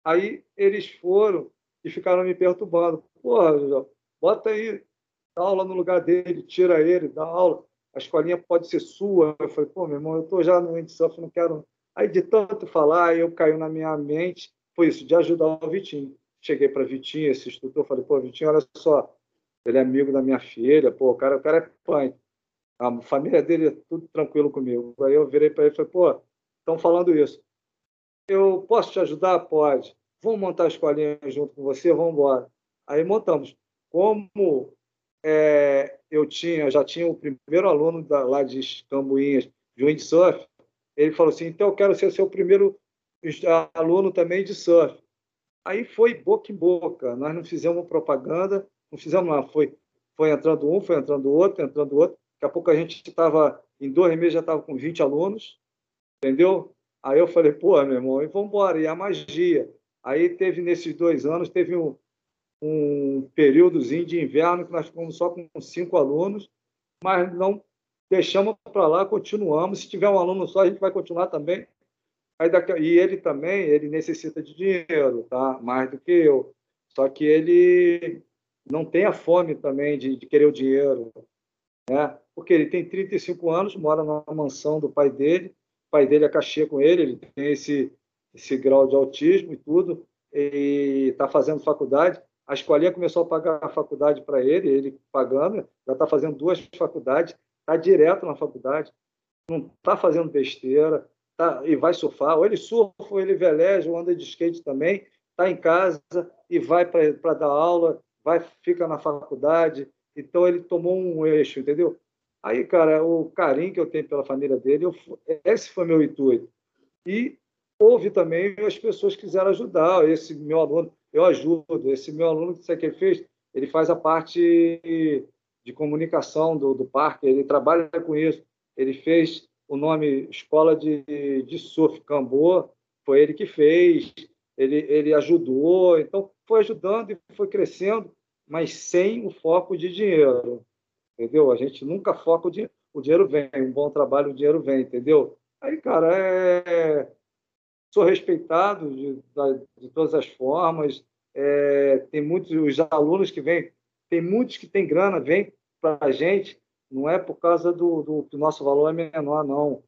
Speaker 2: Aí eles foram e ficaram me perturbando. Porra, bota aí, dá aula no lugar dele, tira ele, dá aula. A escolinha pode ser sua. Eu falei, pô, meu irmão, eu estou já no windsurf, não quero. Aí, de tanto falar, eu caiu na minha mente, foi isso, de ajudar o Vitinho. Cheguei para Vitinho, esse instrutor, falei, pô, Vitinho, olha só, ele é amigo da minha filha, pô, o cara, o cara é pai. A família dele é tudo tranquilo comigo. Aí eu virei para ele e falei, pô, estão falando isso. Eu posso te ajudar? Pode. Vamos montar a escolinha junto com você? Vamos embora. Aí montamos. Como é, eu tinha, já tinha o primeiro aluno da, lá de Cambuinhas, de windsurf, ele falou assim, então eu quero ser seu primeiro aluno também de surf. Aí foi boca em boca, nós não fizemos propaganda, não fizemos nada. Foi, foi entrando um, foi entrando outro, entrando outro. Daqui a pouco a gente estava, em dois meses já estava com 20 alunos, entendeu? Aí eu falei, pô, meu irmão, e vamos embora. E a magia. Aí teve, nesses dois anos, teve um, um períodozinho de inverno que nós ficamos só com cinco alunos, mas não deixamos para lá, continuamos. Se tiver um aluno só, a gente vai continuar também. Aí daqui, e ele também, ele necessita de dinheiro, tá? Mais do que eu. Só que ele não tem a fome também de, de querer o dinheiro, né? Porque ele tem 35 anos, mora na mansão do pai dele, o pai dele é cachê com ele, ele tem esse esse grau de autismo e tudo, e está fazendo faculdade. A escolinha começou a pagar a faculdade para ele, ele pagando, já está fazendo duas faculdades, está direto na faculdade, não está fazendo besteira, tá, e vai surfar, ou ele surfa, ou ele veleja, ou anda de skate também, está em casa e vai para dar aula, vai fica na faculdade. Então ele tomou um eixo, entendeu? Aí, cara, o carinho que eu tenho pela família dele, eu, esse foi meu intuito. E houve também as pessoas que quiseram ajudar. Esse meu aluno, eu ajudo. Esse meu aluno, que que ele fez? Ele faz a parte de comunicação do, do parque, ele trabalha com isso. Ele fez o nome Escola de, de Surf Cambô, foi ele que fez, ele, ele ajudou, então foi ajudando e foi crescendo, mas sem o foco de dinheiro, entendeu? A gente nunca foca o dinheiro, o dinheiro vem, um bom trabalho, o dinheiro vem, entendeu? Aí, cara, é... sou respeitado de, de todas as formas, é... tem muitos os alunos que vêm, tem muitos que têm grana, vêm para a gente, não é por causa do, do que o nosso valor é menor, não.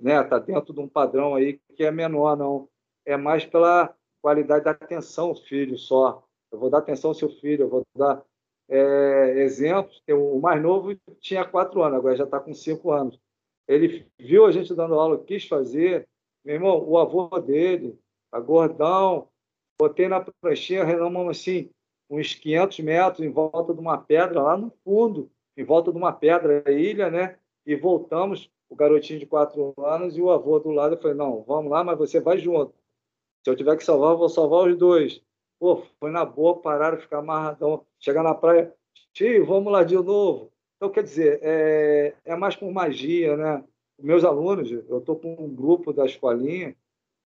Speaker 2: Né? Tá dentro de um padrão aí que é menor, não. É mais pela qualidade da atenção filho só. Eu vou dar atenção ao seu filho, eu vou dar é, exemplos. O mais novo tinha quatro anos, agora já está com cinco anos. Ele viu a gente dando aula, quis fazer. Meu irmão, o avô dele, a gordão, botei na pranchinha, renomamos assim, uns 500 metros em volta de uma pedra lá no fundo em volta de uma pedra, ilha, né? E voltamos, o garotinho de quatro anos e o avô do lado. Eu falei, não, vamos lá, mas você vai junto. Se eu tiver que salvar, eu vou salvar os dois. Pô, foi na boa, pararam, ficar amarradão. Chegar na praia, tio, vamos lá de novo. Então, quer dizer, é, é mais por magia, né? Meus alunos, eu estou com um grupo da escolinha,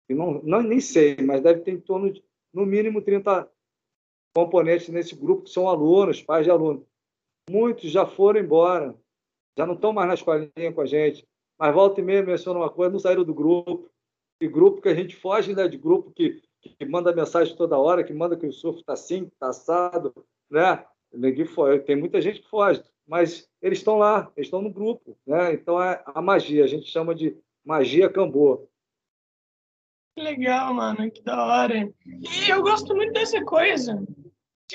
Speaker 2: e não, não, nem sei, mas deve ter em torno de, no mínimo, 30 componentes nesse grupo que são alunos, pais de alunos. Muitos já foram embora, já não estão mais na escolinha com a gente. Mas volta e meia menciona uma coisa, não saíram do grupo. E grupo que a gente foge né, de grupo que, que manda mensagem toda hora, que manda que o surf está assim, está assado, né? Tem muita gente que foge, mas eles estão lá, eles estão no grupo, né? Então é a magia, a gente chama de magia cambô.
Speaker 1: Que legal, mano, que da hora. E eu gosto muito dessa coisa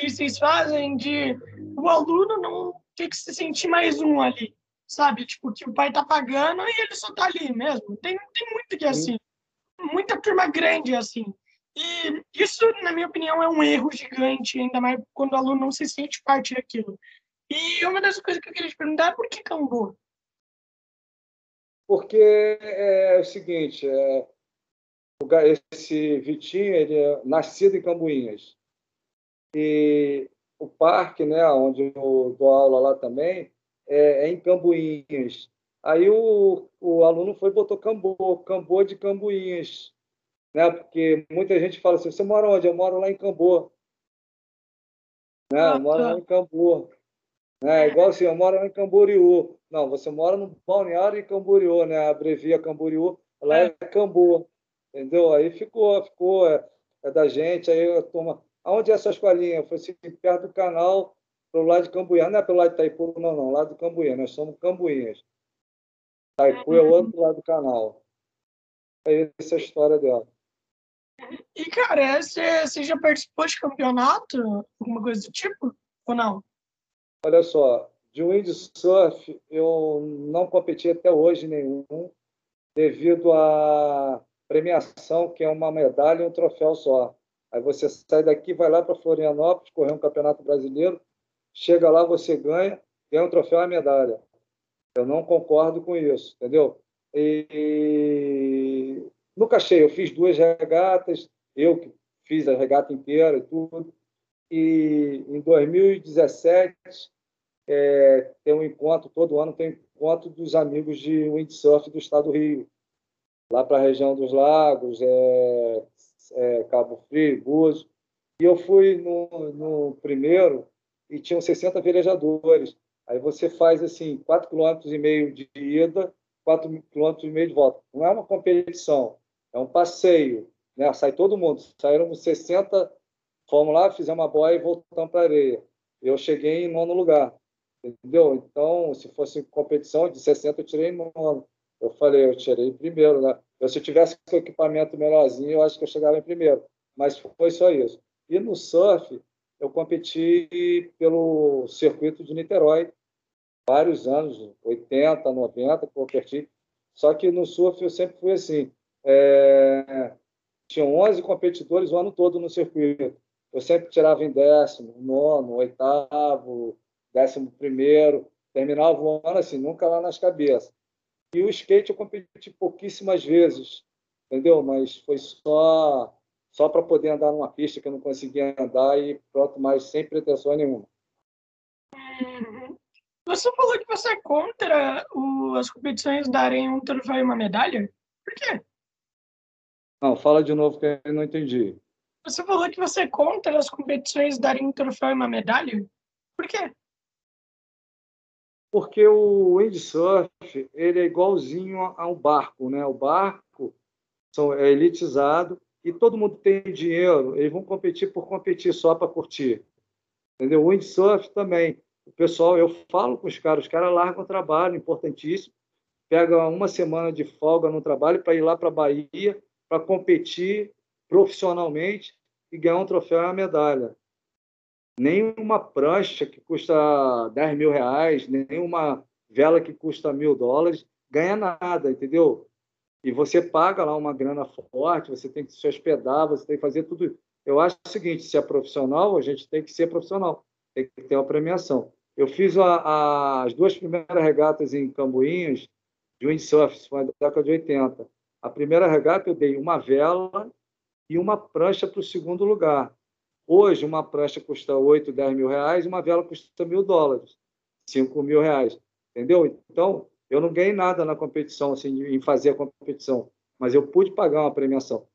Speaker 1: vocês fazem de o aluno não ter que se sentir mais um ali, sabe? Tipo, que o pai tá pagando e ele só tá ali mesmo. Tem, tem muito que é assim. Muita turma grande é assim. E isso, na minha opinião, é um erro gigante, ainda mais quando o aluno não se sente parte daquilo. E uma das coisas que eu queria te perguntar é por que Cambu?
Speaker 2: Porque é, é o seguinte, é, esse Vitinho, ele é nascido em Cambuinhas. E o parque, né, onde eu dou aula lá também, é, é em Cambuinhas. Aí o, o aluno foi e botou Cambô, Cambô de Cambuinhas, né? Porque muita gente fala assim, você mora onde? Eu moro lá em Cambô. Né? Eu moro lá em Cambô. Né? Igual assim, eu moro lá em Camboriú. Não, você mora no balneário em Camboriú, né? Abrevia Camboriú, lá é Cambô. Entendeu? Aí ficou, ficou, é, é da gente, aí a turma Aonde é essa escolinha? Eu falei assim, perto do canal, pelo lado de Cambuinha. Não é pelo lado de Itaipu, não, não, lado do Cambuinha. Nós somos Cambuinhas. Itaipu é o outro lado do canal. É essa a história dela.
Speaker 1: E, cara, você, você já participou de campeonato? Alguma coisa do tipo? Ou não?
Speaker 2: Olha só, de windsurf eu não competi até hoje nenhum, devido à premiação, que é uma medalha e um troféu só. Aí você sai daqui, vai lá para Florianópolis, correr um campeonato brasileiro, chega lá, você ganha, ganha um troféu e medalha. Eu não concordo com isso, entendeu? E nunca achei, eu fiz duas regatas, eu que fiz a regata inteira e tudo. E em 2017 é, tem um encontro, todo ano tem um encontro dos amigos de windsurf do estado do Rio, lá para a região dos lagos, é, Cabo Frio, Búzios. E eu fui no, no primeiro e tinham 60 velejadores. Aí você faz assim, 4,5 km de ida, 4,5 km de volta. Não é uma competição, é um passeio. Né? Sai todo mundo. Saíram 60, fomos lá, fizemos uma boia e voltamos para a areia. Eu cheguei em nono lugar. Entendeu? Então, se fosse competição de 60, eu tirei nono. Eu falei, eu tirei primeiro, né? Se eu tivesse com equipamento melhorzinho, eu acho que eu chegava em primeiro. Mas foi só isso. E no surf, eu competi pelo circuito de Niterói, vários anos, 80, 90, que eu competi. Só que no surf eu sempre fui assim. É... Tinham 11 competidores o ano todo no circuito. Eu sempre tirava em décimo, nono, oitavo, décimo primeiro. Terminava o ano assim, nunca lá nas cabeças. E o skate eu competi pouquíssimas vezes, entendeu? Mas foi só só para poder andar numa pista que eu não conseguia andar e pronto, mas sem pretensão nenhuma.
Speaker 1: Uhum. Você falou que você é contra o, as competições darem um troféu e uma medalha? Por quê?
Speaker 2: Não, fala de novo que eu não entendi.
Speaker 1: Você falou que você é contra as competições darem um troféu e uma medalha? Por quê?
Speaker 2: Porque o windsurf ele é igualzinho ao barco, né? O barco são, é elitizado e todo mundo tem dinheiro, eles vão competir por competir, só para curtir. Entendeu? O windsurf também o pessoal, eu falo com os caras, os caras largam o trabalho, importantíssimo, pega uma semana de folga no trabalho para ir lá para a Bahia para competir profissionalmente e ganhar um troféu e uma medalha. Nem uma prancha que custa 10 mil reais, nem uma vela que custa mil dólares, ganha nada, entendeu? E você paga lá uma grana forte, você tem que se hospedar, você tem que fazer tudo. Eu acho o seguinte: se é profissional, a gente tem que ser profissional tem que ter uma premiação. Eu fiz a, a, as duas primeiras regatas em Cambuinhos de windsurf, foi na década de 80. A primeira regata eu dei uma vela e uma prancha para o segundo lugar. Hoje, uma prancha custa 8, 10 mil reais, uma vela custa mil dólares, 5 mil reais. Entendeu? Então, eu não ganhei nada na competição, assim, em fazer a competição, mas eu pude pagar uma premiação.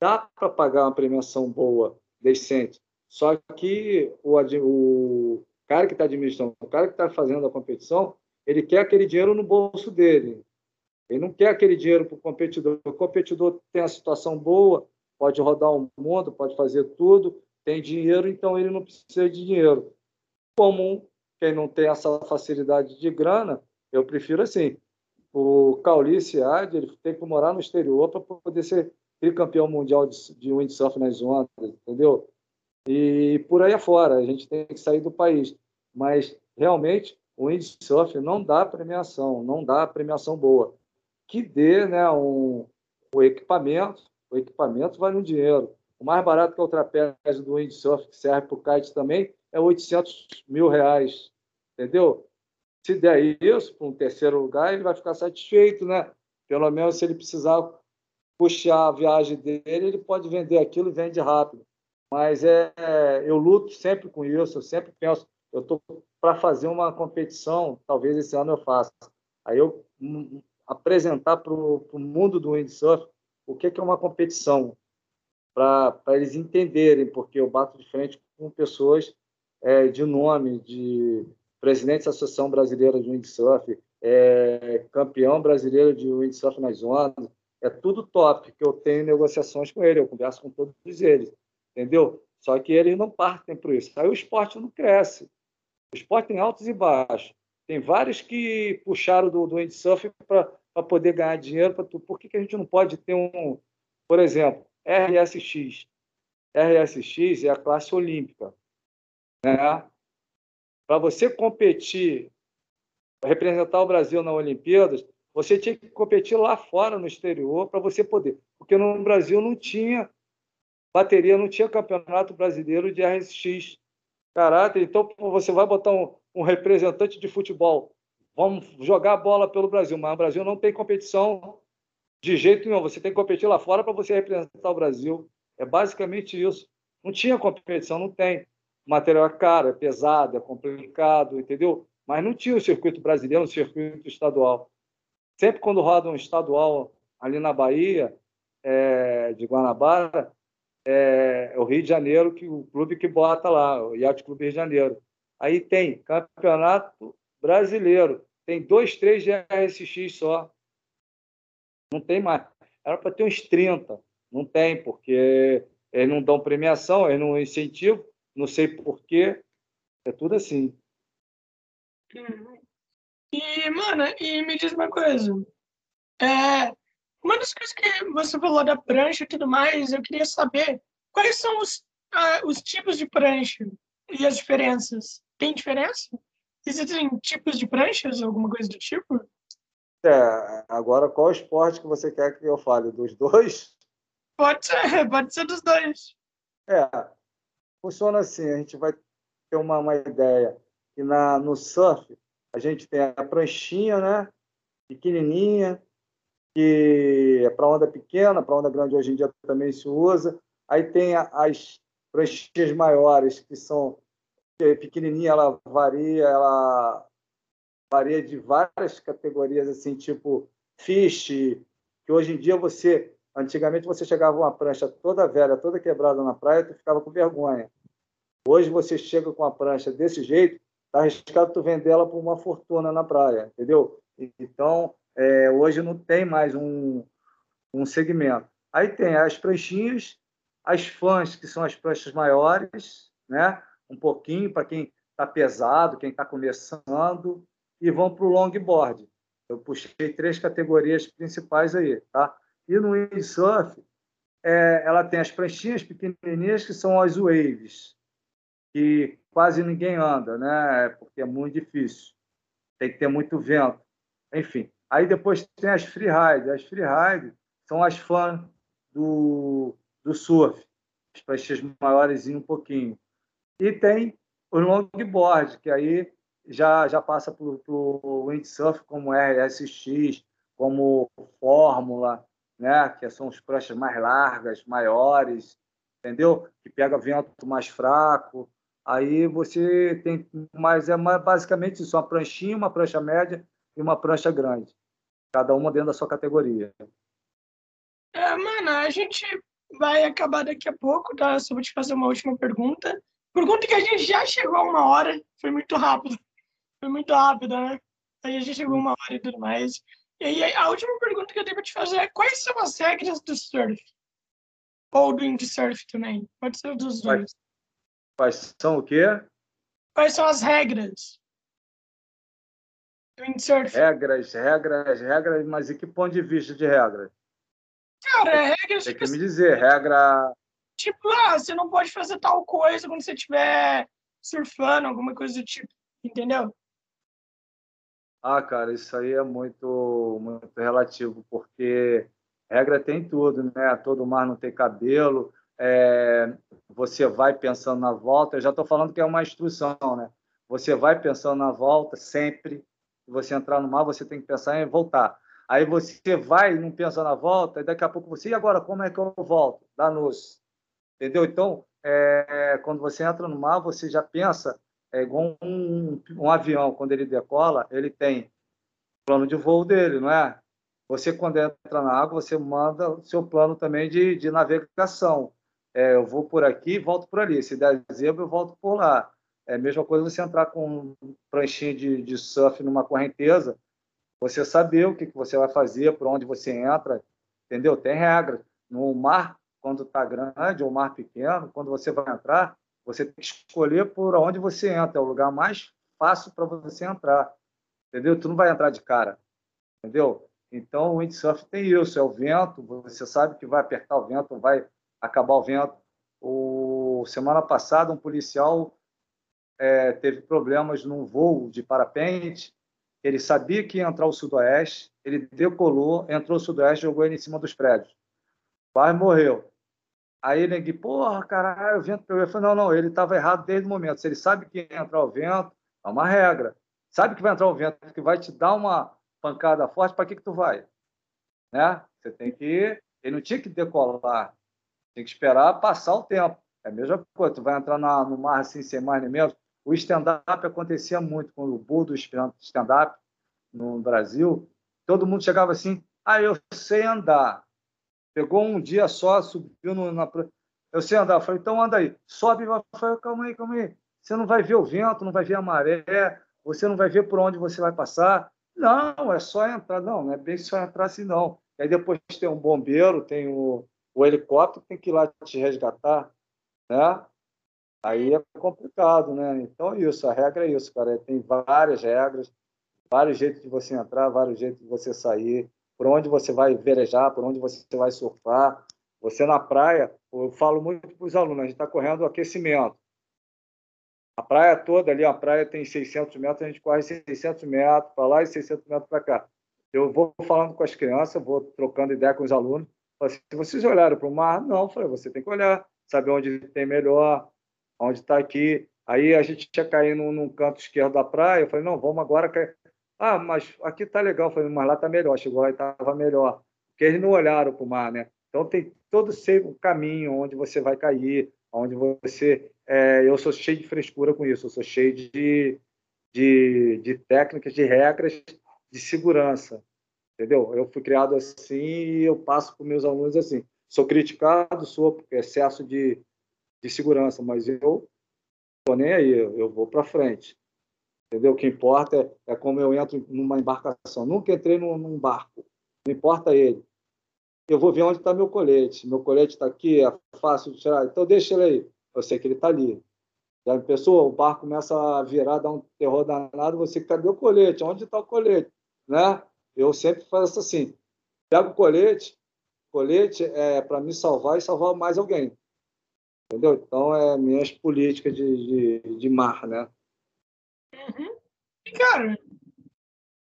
Speaker 2: Dá para pagar uma premiação boa, decente, só que o, o cara que está administrando, o cara que está fazendo a competição, ele quer aquele dinheiro no bolso dele. Ele não quer aquele dinheiro para o competidor. O competidor tem a situação boa, pode rodar o mundo, pode fazer tudo, tem dinheiro, então ele não precisa de dinheiro. Comum, quem não tem essa facilidade de grana, eu prefiro assim. O Caulice Ad, ele tem que morar no exterior para poder ser tricampeão mundial de, de windsurf nas ondas, entendeu? e por aí afora. A gente tem que sair do país. Mas, realmente, o windsurf não dá premiação, não dá premiação boa. Que dê né, um, o equipamento, o equipamento vale um dinheiro. O mais barato que é o trapézio do windsurf, que serve para o kite também, é 800 mil reais, entendeu? Se der isso para um terceiro lugar, ele vai ficar satisfeito, né? Pelo menos se ele precisar puxar a viagem dele, ele pode vender aquilo e vende rápido. Mas é, eu luto sempre com isso, eu sempre penso, eu estou para fazer uma competição, talvez esse ano eu faça. Aí eu um, apresentar para o mundo do windsurf o que, que é uma competição, para eles entenderem, porque eu bato de frente com pessoas é, de nome, de presidente da Associação Brasileira de Windsurf, é, campeão brasileiro de windsurf nas ondas, é tudo top, que eu tenho negociações com ele, eu converso com todos eles entendeu? Só que eles não partem para isso. Aí o esporte não cresce. O esporte tem altos e baixos. Tem vários que puxaram do, do windsurf para poder ganhar dinheiro. Tu. Por que, que a gente não pode ter um, por exemplo, RSX? RSX é a classe olímpica. Né? Para você competir, representar o Brasil na Olimpíadas, você tinha que competir lá fora, no exterior, para você poder. Porque no Brasil não tinha bateria não tinha campeonato brasileiro de RSX caráter. Então, você vai botar um, um representante de futebol, vamos jogar a bola pelo Brasil, mas o Brasil não tem competição de jeito nenhum. Você tem que competir lá fora para você representar o Brasil. É basicamente isso. Não tinha competição, não tem. O material é caro, é pesado, é complicado, entendeu? Mas não tinha o circuito brasileiro, o circuito estadual. Sempre quando roda um estadual ali na Bahia, é, de Guanabara, é, é, o Rio de Janeiro, que o clube que bota lá, o Yacht Clube Rio de Janeiro. Aí tem Campeonato Brasileiro, tem dois, três de RSX só. Não tem mais. Era para ter uns 30. Não tem, porque eles não dão premiação, eles não incentivam, não sei porquê. É tudo assim.
Speaker 1: E, mano, e me diz uma coisa. É, uma das coisas que você falou da prancha e tudo mais, eu queria saber quais são os, os tipos de prancha e as diferenças. Tem diferença? Existem tipos de pranchas, alguma coisa do tipo?
Speaker 2: É, agora qual esporte que você quer que eu fale? Dos dois?
Speaker 1: Pode ser, pode ser dos dois.
Speaker 2: É, funciona assim, a gente vai ter uma, uma ideia. E na, no surf, a gente tem a pranchinha, né? Pequenininha, que é para onda pequena, para onda grande hoje em dia também se usa. Aí tem as pranchinhas maiores, que são pequenininha, ela varia, ela varia de várias categorias, assim, tipo fish, que hoje em dia você, antigamente você chegava uma prancha toda velha, toda quebrada na praia, tu ficava com vergonha. Hoje você chega com a prancha desse jeito, tá arriscado tu vender ela por uma fortuna na praia, entendeu? Então, é, hoje não tem mais um, um segmento. Aí tem as pranchinhas, as fãs, que são as pranchas maiores, né? um pouquinho para quem está pesado, quem está começando, e vão para o longboard. Eu puxei três categorias principais aí. Tá? E no windsurf, é, ela tem as pranchinhas pequenininhas, que são as waves, que quase ninguém anda, né? porque é muito difícil. Tem que ter muito vento. Enfim. Aí depois tem as freeride. As freeride são as fãs do, do surf, as pranchas maiores um pouquinho. E tem o longboard, que aí já, já passa para o windsurf como RSX, como Fórmula, né? que são as pranchas mais largas, maiores, entendeu? Que pega vento mais fraco. Aí você tem mais, é basicamente isso, uma pranchinha, uma prancha média e uma prancha grande. Cada uma dentro da sua categoria.
Speaker 1: É, mano, a gente vai acabar daqui a pouco, tá? Só vou te fazer uma última pergunta. Pergunta que a gente já chegou a uma hora, foi muito rápido. Foi muito rápido, né? A gente chegou uma hora e tudo mais. E aí, a última pergunta que eu tenho pra te fazer é: quais são as regras do surf? Ou do windsurf também? Pode ser dos dois.
Speaker 2: Quais são o quê?
Speaker 1: Quais são as regras do windsurf?
Speaker 2: Regras, regras, regras, mas em que ponto de vista de regras?
Speaker 1: Cara, é regras.
Speaker 2: Tem que me dizer, regra.
Speaker 1: Tipo, ah, você não pode fazer tal coisa quando você estiver surfando, alguma coisa do tipo, entendeu?
Speaker 2: Ah, cara, isso aí é muito, muito relativo, porque regra tem tudo, né? Todo mar não tem cabelo, é, você vai pensando na volta. Eu já estou falando que é uma instrução, né? Você vai pensando na volta sempre. Se você entrar no mar, você tem que pensar em voltar. Aí você vai e não pensa na volta, e daqui a pouco você, e agora, como é que eu volto? Dá nos. Entendeu? Então, é, quando você entra no mar, você já pensa, é igual um, um avião, quando ele decola, ele tem plano de voo dele, não é? Você, quando entra na água, você manda o seu plano também de, de navegação. É, eu vou por aqui, volto por ali. Se der zebra, eu volto por lá. É a mesma coisa você entrar com um pranchinho de, de surf numa correnteza, você saber o que, que você vai fazer, por onde você entra, entendeu? Tem regras. No mar, quando está grande ou mar pequeno, quando você vai entrar, você tem que escolher por onde você entra. É o lugar mais fácil para você entrar, entendeu? Tu não vai entrar de cara, entendeu? Então, o windsurf tem isso, é o vento, você sabe que vai apertar o vento, vai acabar o vento. O, semana passada, um policial é, teve problemas num voo de parapente, ele sabia que ia entrar o sudoeste, ele decolou, entrou o sudoeste, jogou ele em cima dos prédios. Quase morreu. Aí ele disse, porra, caralho, o vento pegou. Eu falei, não, não, ele estava errado desde o momento. Se ele sabe que ia entrar o vento, é uma regra. Sabe que vai entrar o vento, que vai te dar uma pancada forte, para que, que tu vai? Né? Você tem que. Ele não tinha que decolar, tem que esperar passar o tempo. É a mesma coisa, tu vai entrar na, no mar assim, sem mais nem menos, o stand-up acontecia muito com o bull do stand-up no Brasil. Todo mundo chegava assim, ah, eu sei andar. Pegou um dia só, subiu no, na... Eu sei andar. Eu falei, então anda aí. Sobe. Eu falei, calma aí, calma aí. Você não vai ver o vento, não vai ver a maré, você não vai ver por onde você vai passar. Não, é só entrar. Não, não é bem só entrar assim, não. Aí depois tem um bombeiro, tem o, o helicóptero, tem que ir lá te resgatar, né? Aí é complicado, né? Então é isso, a regra é isso, cara. Tem várias regras, vários jeitos de você entrar, vários jeitos de você sair, por onde você vai velejar, por onde você vai surfar. Você na praia, eu falo muito para os alunos, a gente está correndo aquecimento. A praia toda ali, a praia tem 600 metros, a gente corre 600 metros para lá e 600 metros para cá. Eu vou falando com as crianças, vou trocando ideia com os alunos. Se vocês olharam para o mar, não, falei, você tem que olhar, saber onde tem melhor, onde está aqui. Aí a gente tinha caído num, num, canto esquerdo da praia. Eu falei, não, vamos agora. Ah, mas aqui está legal. Falei, mas lá está melhor. Chegou lá e estava melhor. Porque eles não olharam para o mar, né? Então tem todo o caminho onde você vai cair, onde você. É, eu sou cheio de frescura com isso. Eu sou cheio de, de, de técnicas, de regras de segurança, entendeu? Eu fui criado assim e eu passo para meus alunos assim. Sou criticado, sou por excesso de, de segurança, mas eu tô nem aí, eu vou para frente. Entendeu? O que importa é, é, como eu entro numa embarcação. Nunca entrei num, num barco, não importa ele. Eu vou ver onde está meu colete. Meu colete está aqui, é fácil de tirar. Então deixa ele aí. Eu sei que ele está ali. Já a pessoa, o barco começa a virar, dar um terror danado. Você, cadê o colete? Onde está o colete? Né? Eu sempre faço assim: pego o colete, colete é para me salvar e salvar mais alguém. Entendeu? Então, é minhas políticas de, de, de mar, né?
Speaker 1: Uhum. E, cara,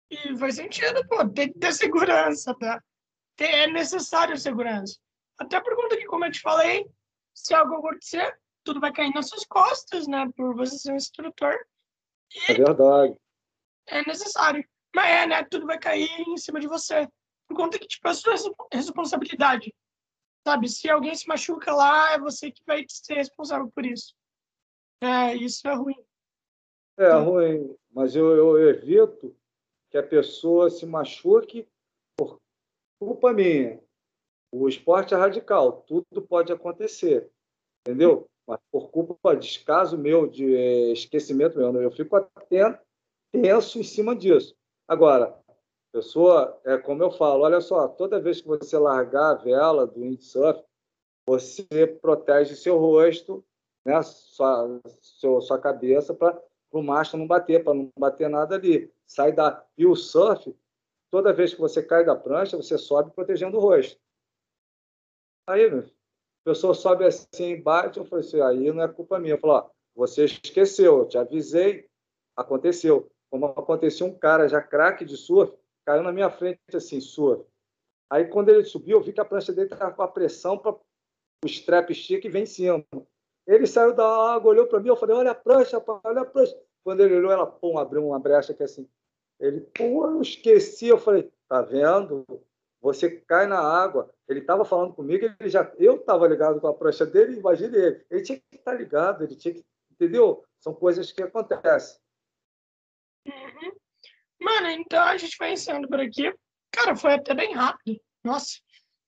Speaker 1: e faz sentido, pô, tem que ter segurança, tá? É necessário segurança. Até por conta que, como eu te falei, se algo acontecer, tudo vai cair nas suas costas, né? Por você ser um instrutor.
Speaker 2: E é verdade.
Speaker 1: É necessário. Mas é, né? Tudo vai cair em cima de você. Por conta que, tipo, é a sua responsabilidade. Sabe? Se alguém se machuca lá, é você que vai ser responsável por isso. É, isso é ruim.
Speaker 2: É ruim, mas eu, eu evito que a pessoa se machuque por culpa minha. O esporte é radical, tudo pode acontecer, entendeu? Mas por culpa de descaso meu, de é, esquecimento meu, eu fico atento, tenso em cima disso. Agora, pessoa, é como eu falo, olha só, toda vez que você largar a vela do windsurf, você protege seu rosto, né, sua, seu, sua cabeça para o mastro não bater, para não bater nada ali. Sai da e o surf, toda vez que você cai da prancha, você sobe protegendo o rosto. Aí, meu, a pessoa sobe assim, bate, eu falei assim, aí não é culpa minha. Eu falei, ó, você esqueceu, eu te avisei, aconteceu. Como aconteceu um cara já craque de surf, caiu na minha frente assim, surf. Aí quando ele subiu, eu vi que a prancha dele estava com a pressão para o strap estica e vem em cima. Ele saiu da água, olhou para mim, eu falei, olha a prancha, olha a prancha. Quando ele olhou, ela pum, abriu uma brecha que assim. Ele, pô, eu esqueci. Eu falei, tá vendo? Você cai na água. Ele estava falando comigo, ele já, eu estava ligado com a prancha dele, imagine ele. Ele tinha que estar tá ligado, ele tinha que, entendeu? São coisas que acontecem.
Speaker 1: Uhum. Mano, então a gente vai encerrando por aqui. Cara, foi até bem rápido. Nossa.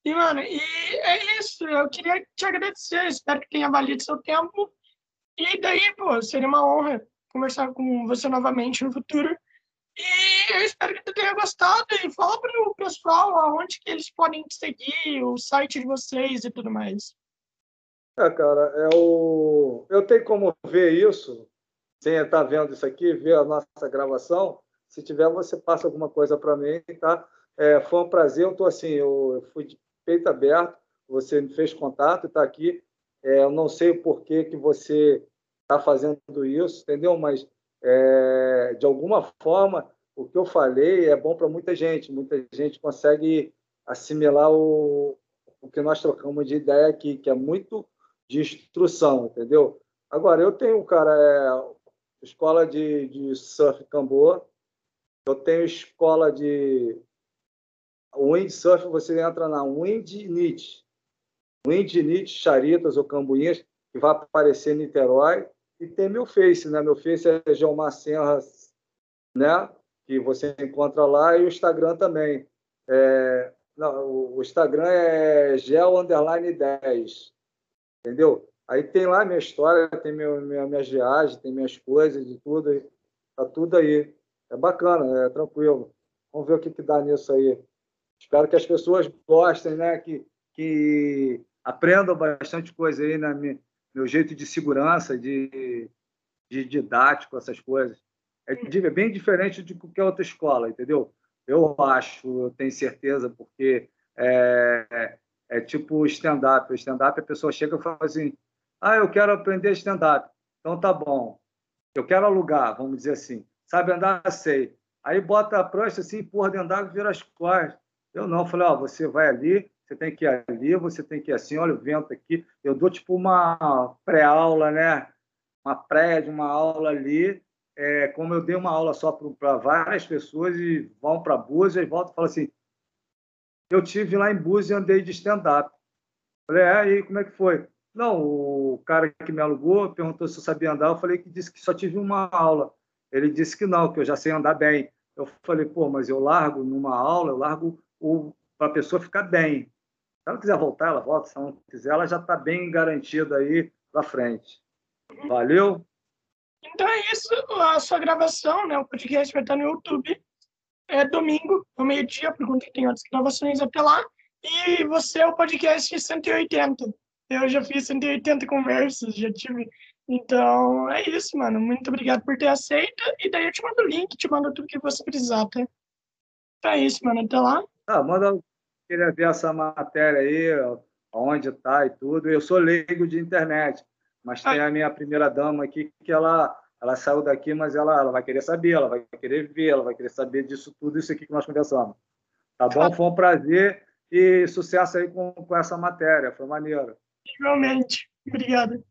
Speaker 1: E, mano, e é isso. Eu queria te agradecer. Espero que tenha valido seu tempo. E daí, pô, seria uma honra conversar com você novamente no futuro. E eu espero que tu tenha gostado. E fala para o pessoal aonde que eles podem te seguir, o site de vocês e tudo mais.
Speaker 2: É, cara, é o... eu tenho como ver isso, sem estar vendo isso aqui, ver a nossa gravação. Se tiver, você passa alguma coisa para mim, tá? É, foi um prazer, eu estou assim, eu fui de peito aberto, você fez contato, está aqui. É, eu não sei o porquê que você está fazendo isso, entendeu? Mas, é, de alguma forma, o que eu falei é bom para muita gente. Muita gente consegue assimilar o, o que nós trocamos de ideia aqui, que é muito de instrução, entendeu? Agora, eu tenho, cara, é, escola de, de surf Cambô, eu tenho escola de windsurf, você entra na Windnit, Windnit, Charitas ou Cambuinhas, que vai aparecer em Niterói, e tem meu Face, né? Meu Face é Gilmar Senra, né? Que você encontra lá, e o Instagram também. É, não, o Instagram é gel underline 10, entendeu? Aí tem lá minha história, tem meu, minha, minhas viagens, tem minhas coisas e tudo, tá tudo aí. É bacana, é tranquilo. Vamos ver o que, que dá nisso aí. Espero que as pessoas gostem, né? Que, que aprendam bastante coisa aí na meu jeito de segurança, de, de didático, essas coisas. É, é bem diferente de qualquer outra escola, entendeu? Eu acho, eu tenho certeza, porque é, é, tipo stand-up. O stand-up, a pessoa chega e fala assim: ah, eu quero aprender stand-up. Então tá bom. Eu quero alugar, vamos dizer assim. Sabe andar? Sei. Aí bota a prancha assim, porra, de andar e vira as costas. Eu não, falei, ó, você vai ali, você tem que ir ali, você tem que ir assim, olha o vento aqui. Eu dou tipo uma pré-aula, né? Uma pré de uma aula ali, é, como eu dei uma aula só para várias pessoas e vão para Búzios e voltam e falam assim, eu tive lá em Búzios e andei de stand-up. Falei, é, aí como é que foi? Não, o cara que me alugou perguntou se eu sabia andar, eu falei que disse que só tive uma aula. Ele disse que não, que eu já sei andar bem. Eu falei, pô, mas eu largo numa aula, eu largo para a pessoa ficar bem. Se ela quiser voltar, ela volta. Se ela não quiser, ela já está bem garantida aí para frente. Valeu?
Speaker 1: Então é isso, a sua gravação, né? O podcast vai estar no YouTube. É domingo, ao meio-dia, por conta que tem outras gravações até lá. E você é o podcast 180. Eu já fiz 180 conversas, já tive. Então, é isso, mano. Muito obrigado por ter aceito. E daí eu te mando o link, te mando tudo que você precisar, tá? Então é isso, mano. Até lá.
Speaker 2: Ah, manda. Queria ver essa matéria aí, onde tá e tudo. Eu sou leigo de internet, mas ah. tem a minha primeira dama aqui que ela ela saiu daqui, mas ela, ela vai querer saber, ela vai querer ver, ela vai querer saber disso tudo, isso aqui que nós conversamos. Tá bom? Foi um prazer e sucesso aí com, com essa matéria, foi maneiro.
Speaker 1: Igualmente. Obrigado.